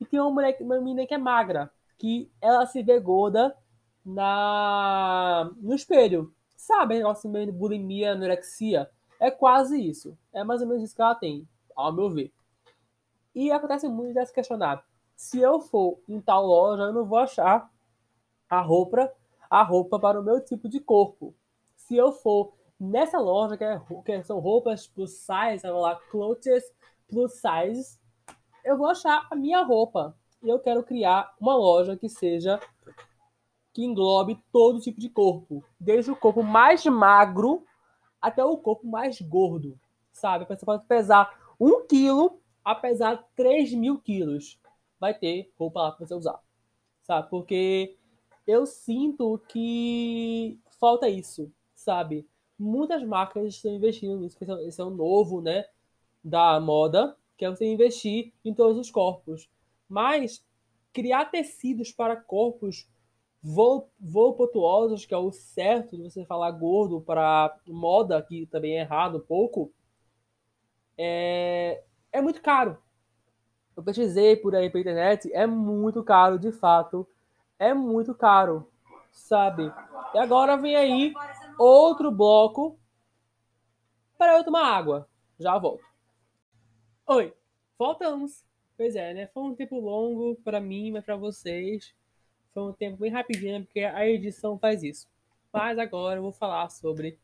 e tem uma mulher, uma menina que é magra, que ela se vê gorda na no espelho. Sabe, negócio meio de bulimia, anorexia? É quase isso. É mais ou menos isso que ela tem, ao meu ver. E acontece muito de se questionar. Se eu for em tal loja, eu não vou achar a roupa, a roupa para o meu tipo de corpo. Se eu for nessa loja, que, é, que são roupas plus size, lá, clothes plus size, eu vou achar a minha roupa. E eu quero criar uma loja que seja que englobe todo tipo de corpo, desde o corpo mais magro até o corpo mais gordo, sabe? Você pode pesar um quilo a pesar 3 mil quilos, vai ter roupa lá para você usar, sabe? Porque eu sinto que falta isso, sabe? Muitas marcas estão investindo nisso, esse é o novo, né, da moda, que é você investir em todos os corpos. Mas criar tecidos para corpos voluptuosos, que é o certo de você falar gordo para moda, que também é errado um pouco, é, é muito caro. Eu pesquisei por aí pela internet, é muito caro, de fato. É muito caro, sabe? E agora vem aí outro bloco para eu tomar água. Já volto. Oi, voltamos. Pois é, né? Foi um tempo longo para mim, mas para vocês foi um tempo bem rapidinho, porque a edição faz isso. Mas agora eu vou falar sobre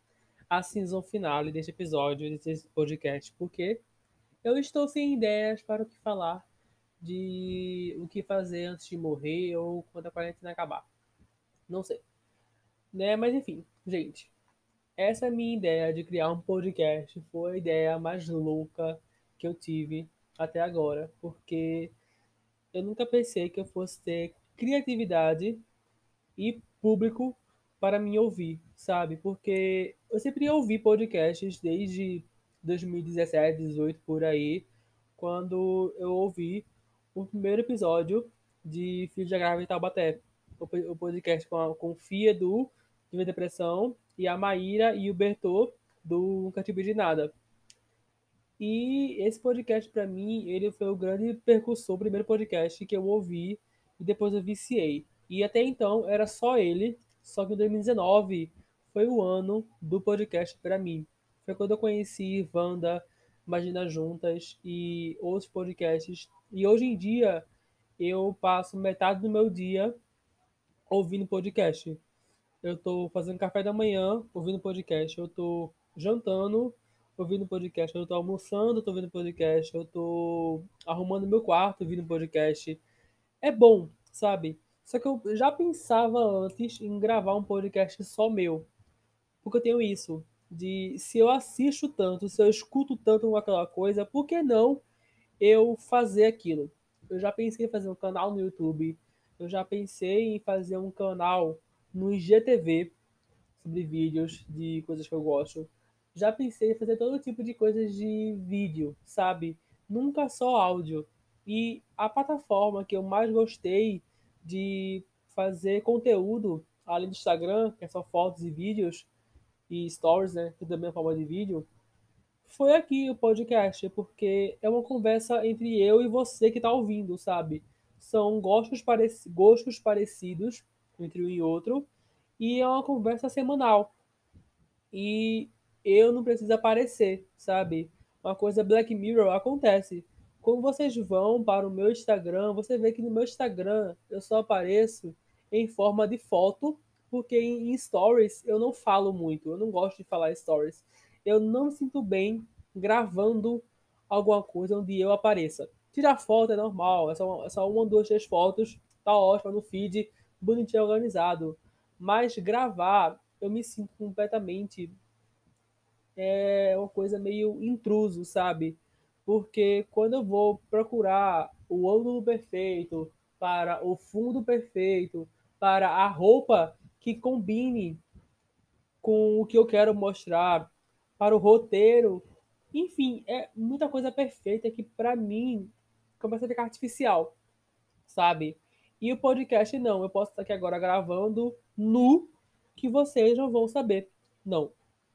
a season final deste episódio, desse podcast, porque eu estou sem ideias para o que falar de o que fazer antes de morrer ou quando a quarentena acabar. Não sei. Né? Mas enfim, gente. Essa é minha ideia de criar um podcast foi a ideia mais louca que eu tive até agora, porque eu nunca pensei que eu fosse ter criatividade e público para me ouvir, sabe? Porque eu sempre ouvi podcasts desde 2017, 2018 por aí, quando eu ouvi o primeiro episódio de Filhos da Grávida em Taubaté, o podcast com, a, com Fia do Viva Depressão e a Maíra e o Bertô do Nunca Tive de Nada. E esse podcast, para mim, ele foi o grande percussor, o primeiro podcast que eu ouvi e depois eu viciei. E até então era só ele, só que em 2019 foi o ano do podcast para mim. Foi quando eu conheci Wanda, Imagina Juntas e outros podcasts. E hoje em dia eu passo metade do meu dia ouvindo podcast. Eu tô fazendo café da manhã ouvindo podcast. Eu tô jantando ouvindo podcast. Eu tô almoçando, tô ouvindo podcast. Eu tô arrumando meu quarto ouvindo podcast. É bom, sabe? Só que eu já pensava antes em gravar um podcast só meu. Porque eu tenho isso de se eu assisto tanto, se eu escuto tanto aquela coisa, por que não eu fazer aquilo? eu já pensei em fazer um canal no YouTube, eu já pensei em fazer um canal no IGTV sobre vídeos de coisas que eu gosto. Já pensei em fazer todo tipo de coisas de vídeo, sabe? Nunca só áudio. E a plataforma que eu mais gostei de fazer conteúdo, além do Instagram, que é só fotos e vídeos, e stories, né? Que também é forma de vídeo, foi aqui o podcast, porque é uma conversa entre eu e você que está ouvindo, sabe? São gostos, pareci gostos parecidos entre um e outro, e é uma conversa semanal. E eu não preciso aparecer, sabe? Uma coisa Black Mirror acontece. Quando vocês vão para o meu Instagram, você vê que no meu Instagram eu só apareço em forma de foto, porque em stories eu não falo muito, eu não gosto de falar stories. Eu não me sinto bem gravando alguma coisa onde eu apareça. Tirar foto é normal, é só, é só uma, duas, três fotos, tá ótimo no feed, bonitinho organizado. Mas gravar, eu me sinto completamente é uma coisa meio intruso, sabe? Porque quando eu vou procurar o ângulo perfeito, para o fundo perfeito, para a roupa que combine com o que eu quero mostrar, para o roteiro, enfim, é muita coisa perfeita que para mim começa a ficar artificial, sabe? E o podcast não, eu posso estar aqui agora gravando nu que vocês não vão saber. Não,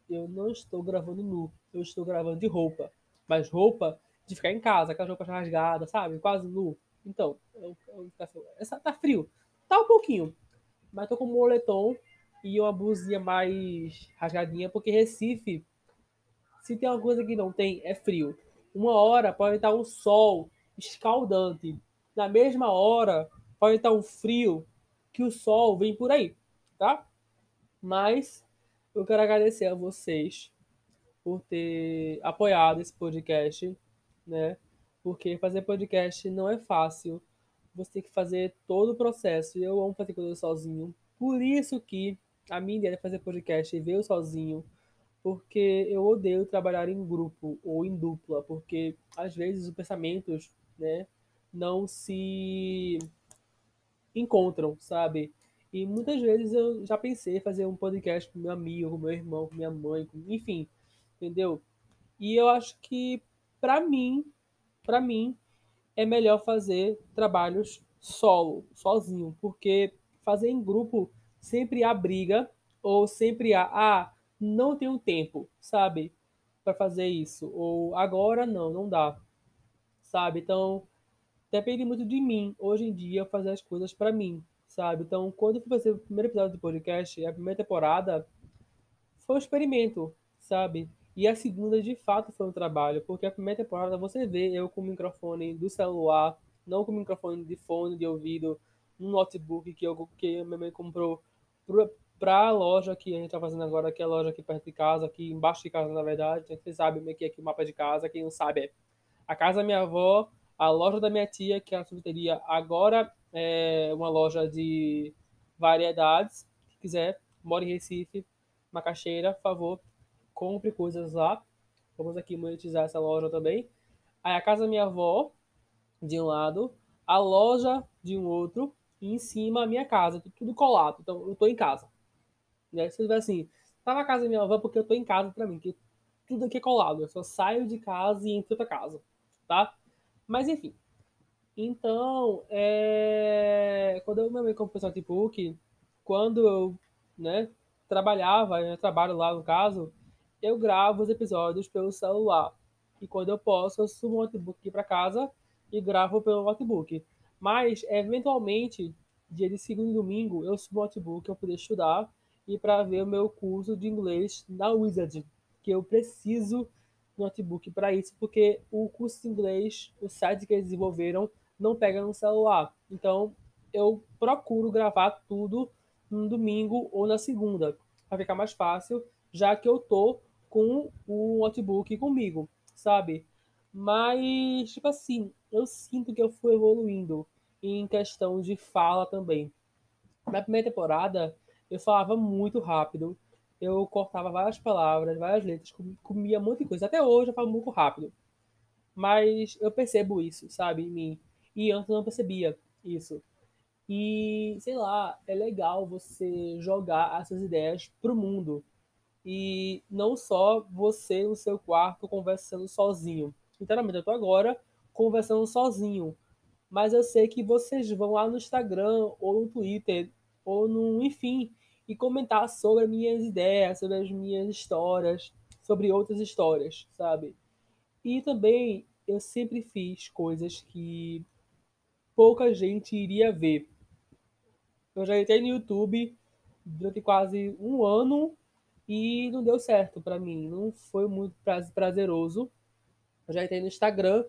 eu não estou gravando nu, eu estou gravando de roupa. Mas roupa de ficar em casa, aquelas roupas rasgadas, sabe? Quase nu. Então, eu, eu, essa tá frio. Tá um pouquinho. Mas tô com um moletom e uma blusinha mais rasgadinha, porque Recife, se tem uma coisa que não tem, é frio. Uma hora pode estar um sol escaldante. Na mesma hora, pode estar um frio que o sol vem por aí, tá? Mas eu quero agradecer a vocês por ter apoiado esse podcast, né? Porque fazer podcast não é fácil. Você tem que fazer todo o processo. E eu amo fazer coisas sozinho. Por isso que a minha ideia é fazer podcast e veio sozinho. Porque eu odeio trabalhar em grupo ou em dupla. Porque às vezes os pensamentos, né, não se encontram, sabe? E muitas vezes eu já pensei em fazer um podcast com meu amigo, com meu irmão, com minha mãe, com... enfim, entendeu? E eu acho que para mim para mim, é melhor fazer trabalhos solo, sozinho, porque fazer em grupo sempre há briga ou sempre há, ah, não tenho tempo, sabe, para fazer isso, ou agora não, não dá, sabe? Então, depende muito de mim, hoje em dia, fazer as coisas para mim, sabe? Então, quando eu fui fazer o primeiro episódio do podcast, a primeira temporada, foi um experimento, sabe? E a segunda, de fato, foi um trabalho, porque a primeira temporada você vê eu com o microfone do celular, não com o microfone de fone de ouvido, um notebook que, eu, que minha mãe comprou para a loja que a gente está fazendo agora, que é a loja aqui perto de casa, aqui embaixo de casa, na verdade. Vocês sabem é que aqui o mapa de casa, quem não sabe é a casa da minha avó, a loja da minha tia, que é a agora é uma loja de variedades. Se quiser, mora em Recife, Macaxeira, por favor, compre coisas lá. Vamos aqui monetizar essa loja também. Aí a casa da minha avó, de um lado, a loja de um outro, e em cima a minha casa, tudo colado. Então eu tô em casa. Né? Se você tiver assim, tá na casa da minha avó porque eu tô em casa pra mim, que tudo aqui é colado. Eu só saio de casa e entro outra casa, tá? Mas enfim. Então, é... quando eu me comprei o notebook, quando eu, né, trabalhava, eu trabalho lá no caso, eu gravo os episódios pelo celular. E quando eu posso, eu subo o notebook para casa e gravo pelo notebook. Mas, eventualmente, dia de segundo e domingo, eu subo o notebook para poder estudar e para ver o meu curso de inglês na Wizard, que eu preciso do notebook para isso, porque o curso de inglês, o site que eles desenvolveram, não pega no celular. Então, eu procuro gravar tudo no domingo ou na segunda, para ficar mais fácil, já que eu tô com o notebook comigo, sabe? Mas, tipo assim, eu sinto que eu fui evoluindo em questão de fala também. Na primeira temporada, eu falava muito rápido, eu cortava várias palavras, várias letras, comia muita coisa. Até hoje eu falo muito rápido. Mas eu percebo isso, sabe, em mim. E antes eu não percebia isso. E, sei lá, é legal você jogar essas ideias pro mundo. E não só você no seu quarto conversando sozinho. Literalmente, eu tô agora conversando sozinho. Mas eu sei que vocês vão lá no Instagram ou no Twitter ou no, enfim, e comentar sobre as minhas ideias, sobre as minhas histórias, sobre outras histórias, sabe? E também eu sempre fiz coisas que pouca gente iria ver. Eu já entrei no YouTube durante quase um ano e não deu certo para mim, não foi muito prazeroso. Eu já entrei no Instagram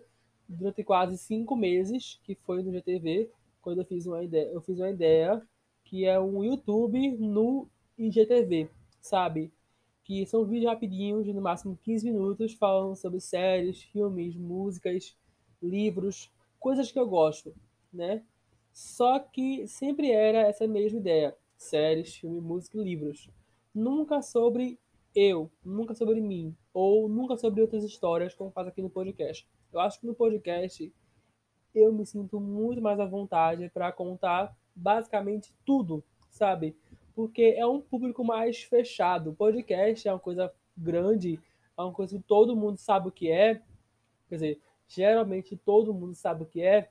durante quase cinco meses, que foi no GTV, quando eu fiz uma ideia, eu fiz uma ideia que é um YouTube no IGTV, sabe? Que são vídeos rapidinhos, de no máximo 15 minutos, falando sobre séries, filmes, músicas, livros, coisas que eu gosto, né? Só que sempre era essa mesma ideia: séries, filme, música e livros. Nunca sobre eu, nunca sobre mim, ou nunca sobre outras histórias, como faz aqui no podcast. Eu acho que no podcast eu me sinto muito mais à vontade para contar basicamente tudo, sabe? Porque é um público mais fechado. Podcast é uma coisa grande, é uma coisa que todo mundo sabe o que é. Quer dizer, geralmente todo mundo sabe o que é,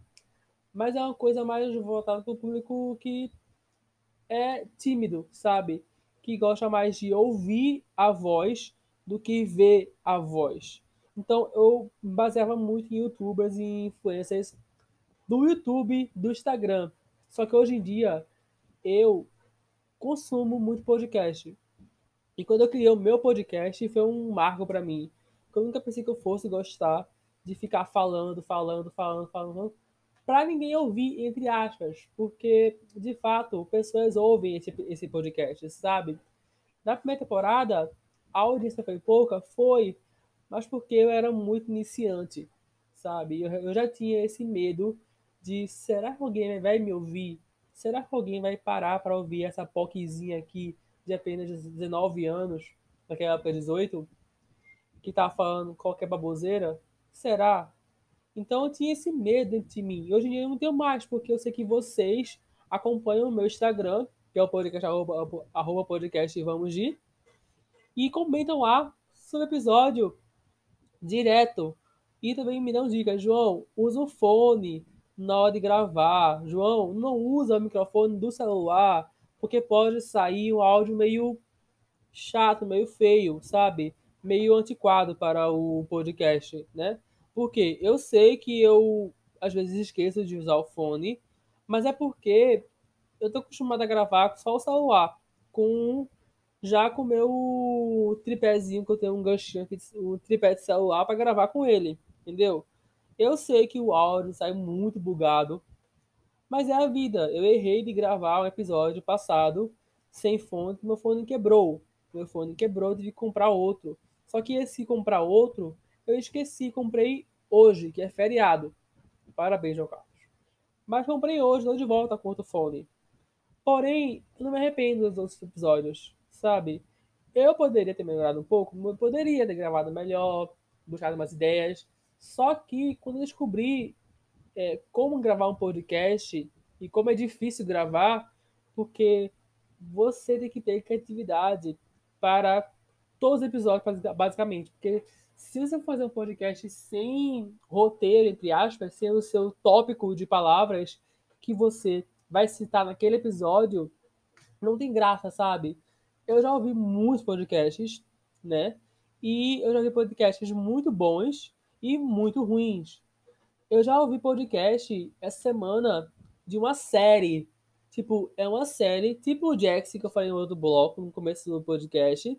mas é uma coisa mais voltada para o público que é tímido, sabe? Que gosta mais de ouvir a voz do que ver a voz. Então eu baseava muito em youtubers e influencers do YouTube, do Instagram. Só que hoje em dia eu consumo muito podcast. E quando eu criei o meu podcast, foi um marco para mim. Eu nunca pensei que eu fosse gostar de ficar falando, falando, falando, falando, para ninguém ouvir, entre aspas, porque de fato pessoas ouvem esse, esse podcast, sabe? Na primeira temporada, a audiência foi pouca, foi, mas porque eu era muito iniciante, sabe? Eu, eu já tinha esse medo de será que alguém vai me ouvir? Será que alguém vai parar para ouvir essa POCzinha aqui de apenas 19 anos, naquela época 18, que tá falando qualquer baboseira? Será? Então eu tinha esse medo de mim. Hoje em dia eu não tenho mais, porque eu sei que vocês acompanham o meu Instagram, que é o podcast arroba, arroba podcast vamos de, e comentam lá sobre o episódio direto. E também me dão dicas, João, usa o fone, na hora de gravar. João, não usa o microfone do celular, porque pode sair um áudio meio chato, meio feio, sabe? Meio antiquado para o podcast, né? Porque eu sei que eu às vezes esqueço de usar o fone, mas é porque eu tô acostumado a gravar só o celular, com já com o meu tripézinho que eu tenho um ganchinho aqui, o tripé de celular para gravar com ele, entendeu? Eu sei que o áudio sai muito bugado, mas é a vida. Eu errei de gravar um episódio passado sem fone, meu fone quebrou. Meu fone quebrou, tive que comprar outro. Só que esse comprar outro, eu esqueci, comprei hoje, que é feriado. Parabéns, João Carlos. Mas comprei hoje, dou de volta com outro fone. Porém, eu não me arrependo dos outros episódios, sabe? Eu poderia ter melhorado um pouco, poderia ter gravado melhor, buscado mais ideias, só que quando eu descobri é, como gravar um podcast e como é difícil gravar, porque você tem que ter criatividade para todos os episódios, basicamente. Porque se você fazer um podcast sem roteiro, entre aspas, sem o seu tópico de palavras que você vai citar naquele episódio, não tem graça, sabe? Eu já ouvi muitos podcasts, né? E eu já ouvi podcasts muito bons e muito ruins. Eu já ouvi podcast essa semana de uma série. Tipo, é uma série, tipo o Jax, que eu falei no outro bloco, no começo do podcast.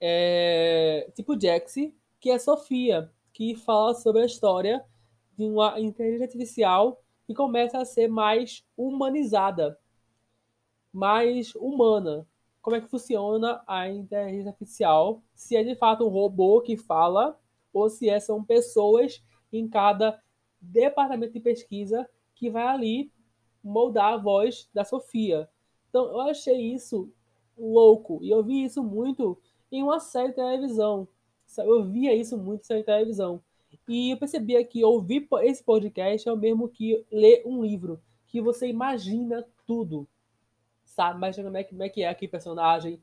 É, tipo Jax, que é Sofia, que fala sobre a história de uma inteligência artificial que começa a ser mais humanizada, mais humana. Como é que funciona a inteligência artificial? Se é de fato um robô que fala ou se é, são pessoas em cada departamento de pesquisa que vai ali moldar a voz da Sofia. Então eu achei isso louco e eu vi isso muito em uma série de televisão. Eu via isso muito em série de televisão. E eu percebia que ouvir esse podcast é o mesmo que ler um livro, que você imagina tudo, sabe? Imagina como é, como é que é aquele personagem,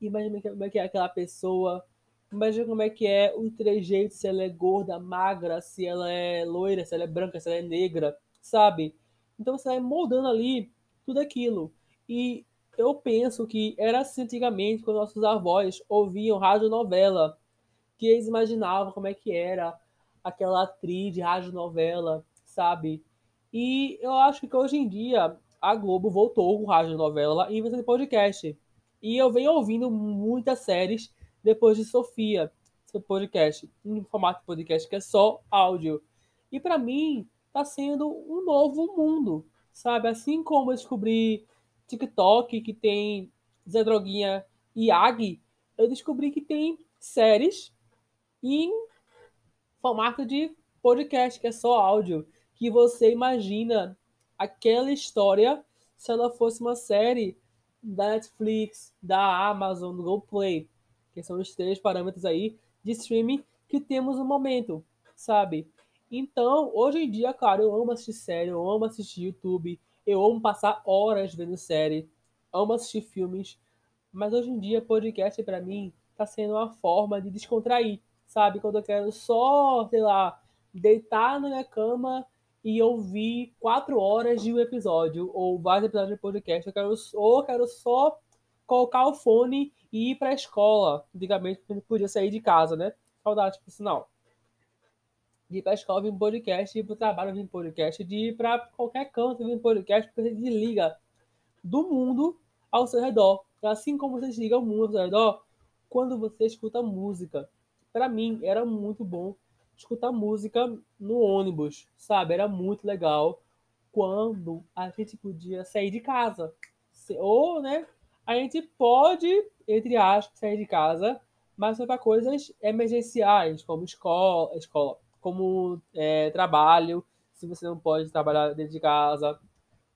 imagina como é que é aquela pessoa, imagina como é que é o trejeito, se ela é gorda, magra, se ela é loira, se ela é branca, se ela é negra, sabe? Então você vai moldando ali tudo aquilo. E eu penso que era assim antigamente, quando nossos avós ouviam rádio novela, que eles imaginavam como é que era aquela atriz de rádio novela, sabe? E eu acho que hoje em dia a Globo voltou com rádio novela vez de podcast. E eu venho ouvindo muitas séries depois de Sofia, seu podcast, em formato podcast que é só áudio. E para mim tá sendo um novo mundo, sabe? Assim como eu descobri TikTok que tem Zé Droguinha e Ag, eu descobri que tem séries em formato de podcast, que é só áudio, que você imagina aquela história se ela fosse uma série da Netflix, da Amazon, do GoPlay, que são os três parâmetros aí de streaming que temos no momento, sabe? Então, hoje em dia, cara, eu amo assistir série, eu amo assistir YouTube, eu amo passar horas vendo série, amo assistir filmes, mas hoje em dia podcast para mim tá sendo uma forma de descontrair, sabe? Quando eu quero só, sei lá, deitar na minha cama e ouvir quatro horas de um episódio ou vários episódios de podcast, eu quero ou eu quero só colocar o fone e ir para a escola. Antigamente a gente podia sair de casa, né? Saudade, por sinal de ir pra escola vir podcast, ir pro trabalho vir podcast, de ir para qualquer canto vir podcast, porque você desliga do mundo ao seu redor. Assim como você desliga o mundo ao seu redor quando você escuta música. Para mim, era muito bom escutar música no ônibus, sabe? Era muito legal quando a gente podia sair de casa. Ou, né, a gente pode, entre aspas, sair de casa, mas só para coisas emergenciais, como escola, escola como é, trabalho, se você não pode trabalhar dentro de casa,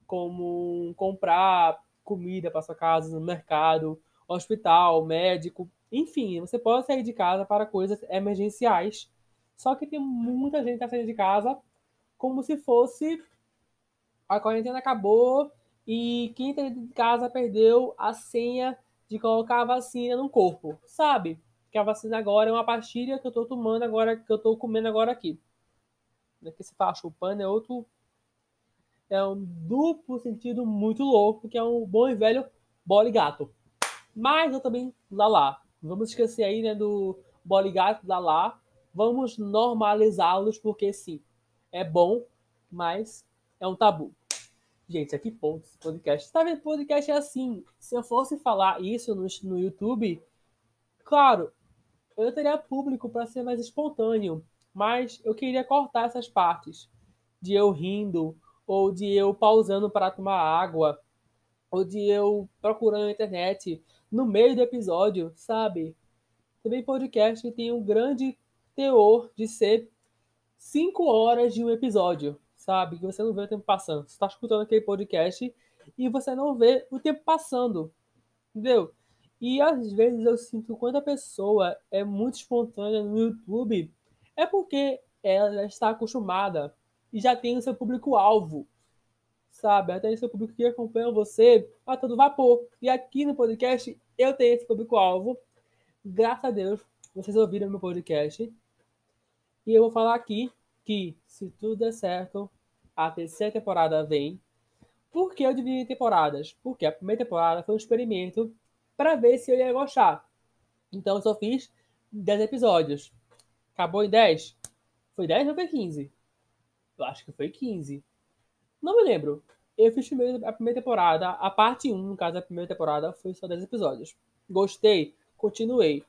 como comprar comida para sua casa no mercado, hospital, médico, enfim, você pode sair de casa para coisas emergenciais. Só que tem muita gente que tá saindo de casa como se fosse a quarentena acabou e quem está de casa perdeu a senha de colocar a vacina no corpo, sabe? Que a vacina agora é uma pastilha que eu tô tomando agora, que eu tô comendo agora aqui. Aqui se fala chupando, é outro. É um duplo sentido muito louco, que é um bom e velho bole gato. Mas eu também lá lá. Vamos esquecer aí, né, do bole gato lá lá. Vamos normalizá-los, porque sim, é bom, mas é um tabu. Gente, aqui ponto esse podcast. Tá vendo? Podcast é assim. Se eu fosse falar isso no, no YouTube, claro, eu teria público para ser mais espontâneo, mas eu queria cortar essas partes de eu rindo, ou de eu pausando para tomar água, ou de eu procurando na internet no meio do episódio, sabe? Também podcast tem um grande teor de ser cinco horas de um episódio, sabe? Que você não vê o tempo passando. Você está escutando aquele podcast e você não vê o tempo passando, entendeu? E às vezes eu sinto quando a pessoa é muito espontânea no YouTube, é porque ela já está acostumada e já tem o seu público-alvo, sabe? Tem o seu público que acompanha você a todo vapor. E aqui no podcast eu tenho esse público-alvo. Graças a Deus, vocês ouviram meu podcast. E eu vou falar aqui que, se tudo der certo, a terceira temporada vem. Por que eu dividi em temporadas? Porque a primeira temporada foi um experimento para ver se eu ia gostar. Então eu só fiz 10 episódios. Acabou em 10? Foi 10 ou foi 15? Eu acho que foi 15. Não me lembro. Eu fiz a primeira temporada, a parte 1, no caso, da primeira temporada, foi só 10 episódios. Gostei, continuei.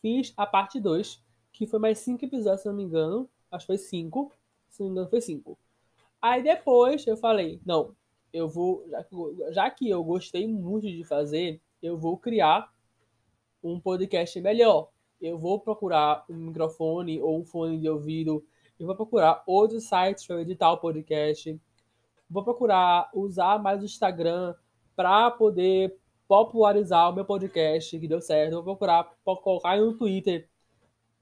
Fiz a parte 2, que foi mais 5 episódios, se não me engano. Acho que foi 5. Se não me engano, foi 5. Aí depois eu falei, não, eu vou. Já que, já que eu gostei muito de fazer, eu vou criar um podcast melhor. Eu vou procurar um microfone ou um fone de ouvido. Eu vou procurar outros sites para editar o podcast. Vou procurar usar mais o Instagram para poder popularizar o meu podcast, que deu certo. Vou procurar colocar no Twitter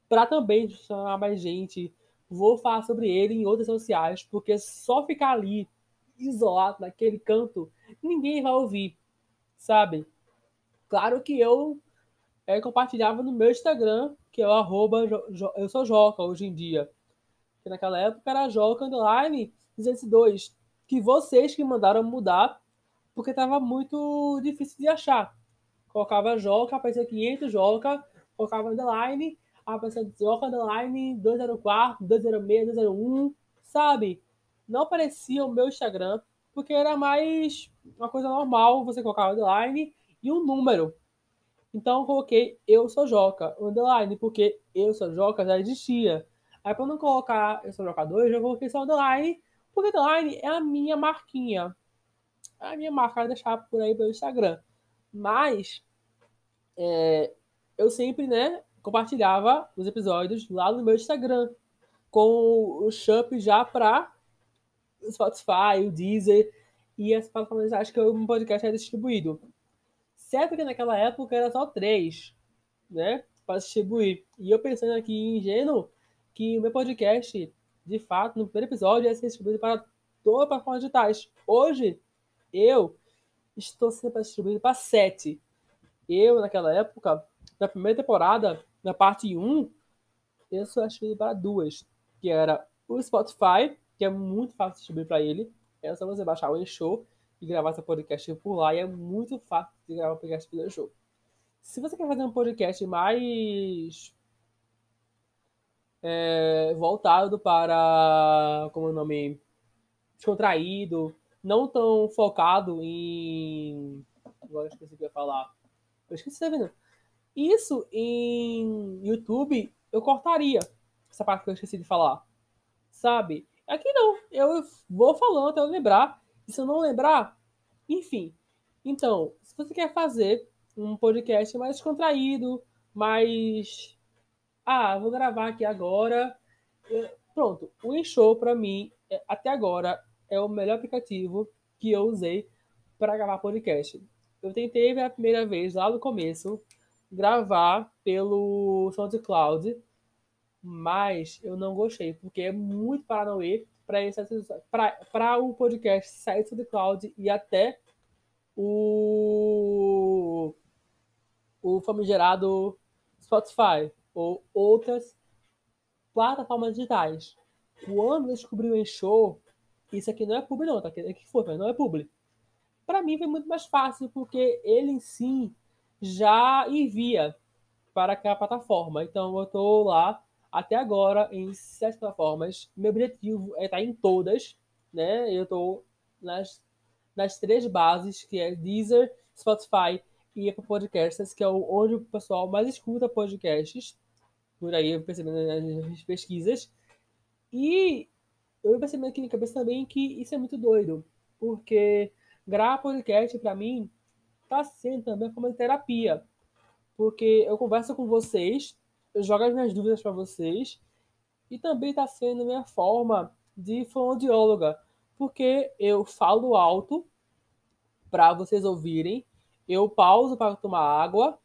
para também chamar mais gente, vou falar sobre ele em outras sociais, porque só ficar ali isolado naquele canto, ninguém vai ouvir, sabe? Claro que eu é, compartilhava no meu Instagram, que é o arroba, eu sou Joca hoje em dia. Que naquela época era Joca Underline 202, que vocês que mandaram mudar, porque tava muito difícil de achar. Colocava Joca, aparecia 500 Joca, colocava underline, aparecia Joca Underline 204, 206, 201, sabe? Não aparecia o meu Instagram, porque era mais uma coisa normal, você colocava underline e um número. Então eu coloquei Eu Sou Joca, underline, porque Eu Sou Joca já existia. Aí para não colocar Eu Sou Joca 2, eu coloquei só underline, porque underline é a minha marquinha. É a minha marca, vou deixar por aí pelo Instagram. Mas é, eu sempre, né, compartilhava os episódios lá no meu Instagram com o Shup já para Spotify, o Deezer e as plataformas acho que o podcast é distribuído. Certo que naquela época era só três, né? Para distribuir. E eu pensando aqui ingênuo que o meu podcast, de fato, no primeiro episódio, ia ser distribuído para todas as plataformas digitais. Hoje, eu estou sendo distribuído para sete. Eu, naquela época, na primeira temporada, na parte 1, eu sou distribuído para duas. Que era o Spotify, que é muito fácil distribuir para ele. É só você baixar o show gravar seu podcast por lá. E é muito fácil de gravar um podcast pelo show. Se você quer fazer um podcast mais é, voltado para, como é o nome, descontraído, não tão focado em. Agora eu esqueci o que eu ia falar. Eu esqueci, tá vendo? Isso em YouTube eu cortaria essa parte que eu esqueci de falar. Sabe? Aqui não. Eu vou falando até eu lembrar. E se eu não lembrar, enfim. Então, se você quer fazer um podcast mais descontraído, mais. Ah, vou gravar aqui agora. Pronto, o InShow para mim, é, até agora, é o melhor aplicativo que eu usei para gravar podcast. Eu tentei a primeira vez lá no começo gravar pelo SoundCloud, mas eu não gostei, porque é muito paranauê para o podcast sair do SoundCloud e até o, o famigerado Spotify ou outras plataformas digitais. Quando eu descobri o Enshow, isso aqui não é publi não, tá? Aqui foi, mas não é publi. Para mim foi muito mais fácil, porque ele em si já envia para aquela plataforma. Então eu estou lá até agora em sete plataformas. Meu objetivo é estar em todas, né? Eu estou nas, nas três bases, que é Deezer, Spotify e Apple Podcasts, que é onde o pessoal mais escuta podcasts. Por aí eu percebendo nas pesquisas. E eu percebi aqui na cabeça também que isso é muito doido, porque gravar podcast para mim tá sendo também como terapia, porque eu converso com vocês, jogo as minhas dúvidas para vocês e também está sendo minha forma de fonoaudióloga, porque eu falo alto para vocês ouvirem, eu pauso para tomar água,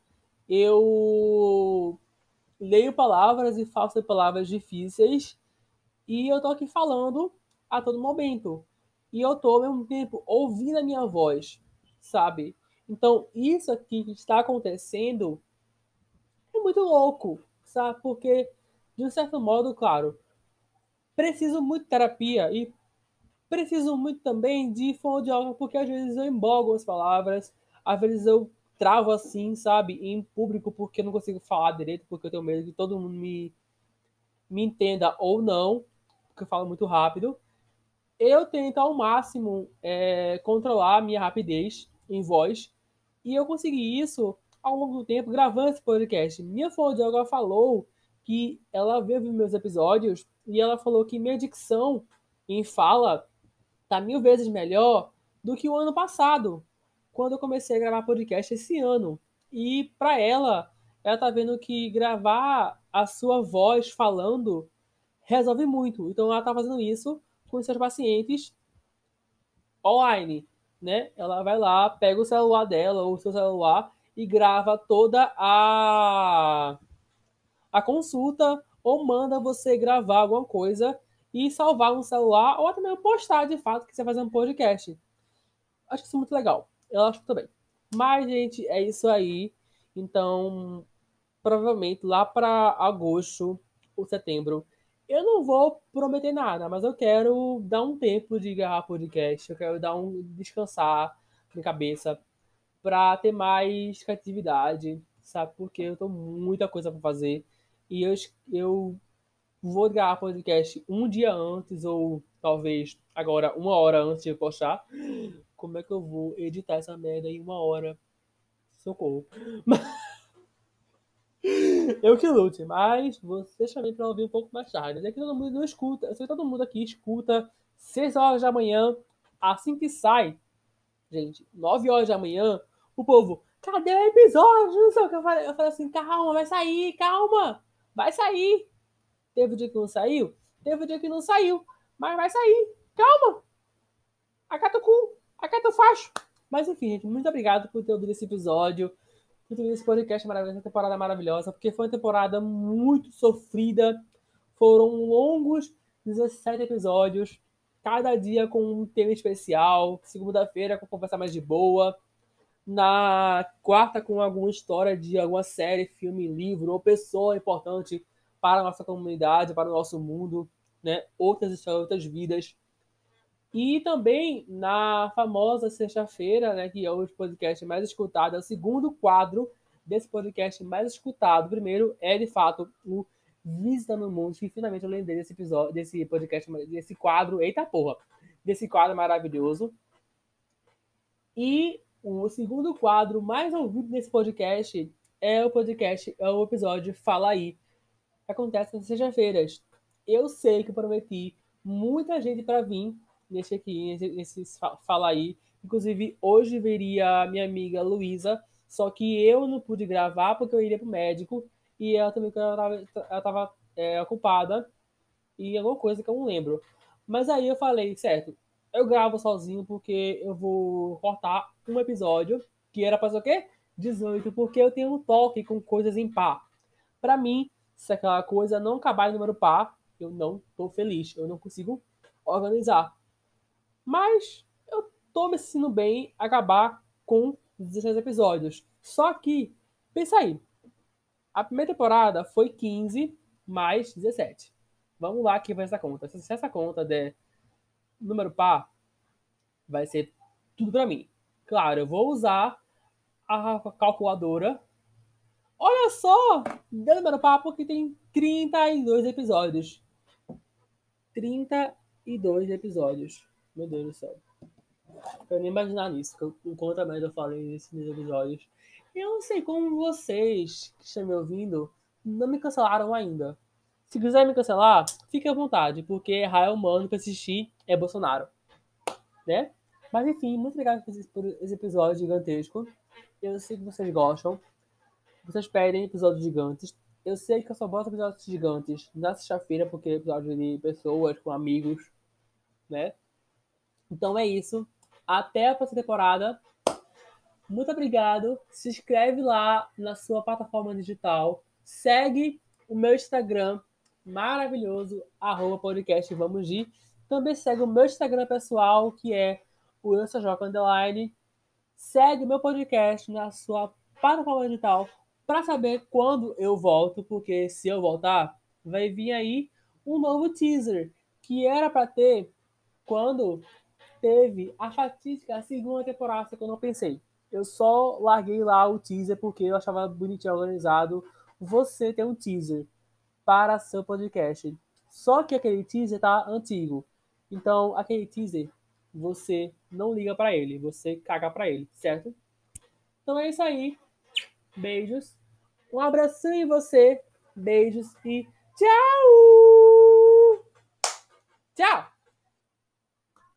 eu leio palavras e faço palavras difíceis e eu tô aqui falando a todo momento. E eu tô ao mesmo tempo ouvindo a minha voz, sabe? Então, isso aqui que está acontecendo é muito louco, Porque, de um certo modo, claro, preciso muito de terapia e preciso muito também de fonoaudiólogo, porque às vezes eu embogo as palavras, às vezes eu travo assim, sabe, em público, porque eu não consigo falar direito, porque eu tenho medo que todo mundo me, me entenda ou não porque eu falo muito rápido. Eu tento ao máximo é, controlar a minha rapidez em voz. E eu consegui isso ao longo do tempo gravando esse podcast. Minha fonoaudióloga falou que ela viu meus episódios e ela falou que minha dicção em fala tá mil vezes melhor do que o ano passado, quando eu comecei a gravar podcast esse ano. E para ela, ela tá vendo que gravar a sua voz falando resolve muito. Então ela está fazendo isso com seus pacientes online, né? Ela vai lá, pega o celular dela ou o seu celular e grava toda a a consulta ou manda você gravar alguma coisa e salvar no celular, ou até mesmo postar de fato que você vai fazer um podcast. Acho isso muito legal. Eu acho também. Mas, gente, é isso aí. Então, provavelmente lá para agosto ou setembro, eu não vou prometer nada, mas eu quero dar um tempo de gravar podcast, eu quero dar um descansar minha cabeça para ter mais criatividade, sabe? Porque eu tô muita coisa para fazer e eu, eu vou gravar podcast um dia antes ou talvez agora uma hora antes de postar. Como é que eu vou editar essa merda em uma hora? Socorro. eu que lute, mas você chamei para ouvir um pouco mais tarde. É que todo mundo não escuta. Eu sei que todo mundo aqui escuta 6 horas da manhã, assim que sai. Gente, 9 horas da manhã, o povo, cadê o episódio? Não sei o que eu falei. Eu falei assim, calma, vai sair, calma, vai sair. Teve o dia que não saiu? Teve o dia que não saiu, mas vai sair, calma. Acata o cu, acata o facho. Mas enfim, gente, muito obrigado por ter ouvido esse episódio muito esse podcast maravilhoso, essa temporada maravilhosa, porque foi uma temporada muito sofrida. Foram longos 17 episódios, cada dia com um tema especial. Segunda-feira com conversa mais de boa. Na quarta, com alguma história de alguma série, filme, livro ou pessoa importante para a nossa comunidade, para o nosso mundo, né? Outras histórias, outras vidas. E também na famosa sexta-feira, né, que é o podcast mais escutado, é o segundo quadro desse podcast mais escutado. O primeiro é, de fato, o Visitando o Mundo, que finalmente eu lembrei desse episódio, desse podcast, desse quadro, eita porra, desse quadro maravilhoso. E o segundo quadro mais ouvido desse podcast é o podcast, é o episódio Fala Aí, acontece nas sextas-feiras. Eu sei que prometi muita gente para vir nesse aqui, nesse, nesse Fala Aí. Inclusive, hoje veria a minha amiga Luísa, só que eu não pude gravar porque eu iria pro médico e ela também ela tava é, ocupada e alguma coisa que eu não lembro. Mas aí eu falei, certo, eu gravo sozinho porque eu vou cortar um episódio que era para ser o quê? 18, porque eu tenho um toque com coisas em par. Para mim, se aquela coisa não acabar em número par, eu não tô feliz, eu não consigo organizar. Mas eu tô me sentindo bem acabar com 16 episódios. Só que, pensa aí, a primeira temporada foi 15 mais 17. Vamos lá que vai essa conta. Se essa conta der número par, vai ser tudo para mim. Claro, eu vou usar a calculadora. Olha só! Deu número par porque tem 32 episódios. 32 episódios. Meu Deus do céu. Eu nem imaginar nisso, o quanto merda eu falei nesses episódios. Eu não sei como vocês que estão me ouvindo não me cancelaram ainda. Se quiser me cancelar, fique à vontade, porque é humano pra assistir é Bolsonaro. Né? Mas enfim, muito obrigado por esse episódio gigantesco. Eu sei que vocês gostam. Vocês pedem episódios gigantes. Eu sei que eu só boto episódios gigantes na sexta-feira, porque é episódio de pessoas com amigos, né? Então é isso. Até a próxima temporada. Muito obrigado. Se inscreve lá na sua plataforma digital. Segue o meu Instagram maravilhoso, arroba podcast Vamos de. Também segue o meu Instagram pessoal, que é o Joca Underline. Segue o meu podcast na sua plataforma digital para saber quando eu volto, porque se eu voltar, vai vir aí um novo teaser que era para ter quando teve a fatídica segunda temporada que eu não pensei. Eu só larguei lá o teaser porque eu achava bonitinho organizado você ter um teaser para seu podcast. Só que aquele teaser tá antigo. Então, aquele teaser, você não liga para ele, você caga para ele, certo? Então é isso aí. Beijos. Um abração em você. Beijos e tchau! Tchau!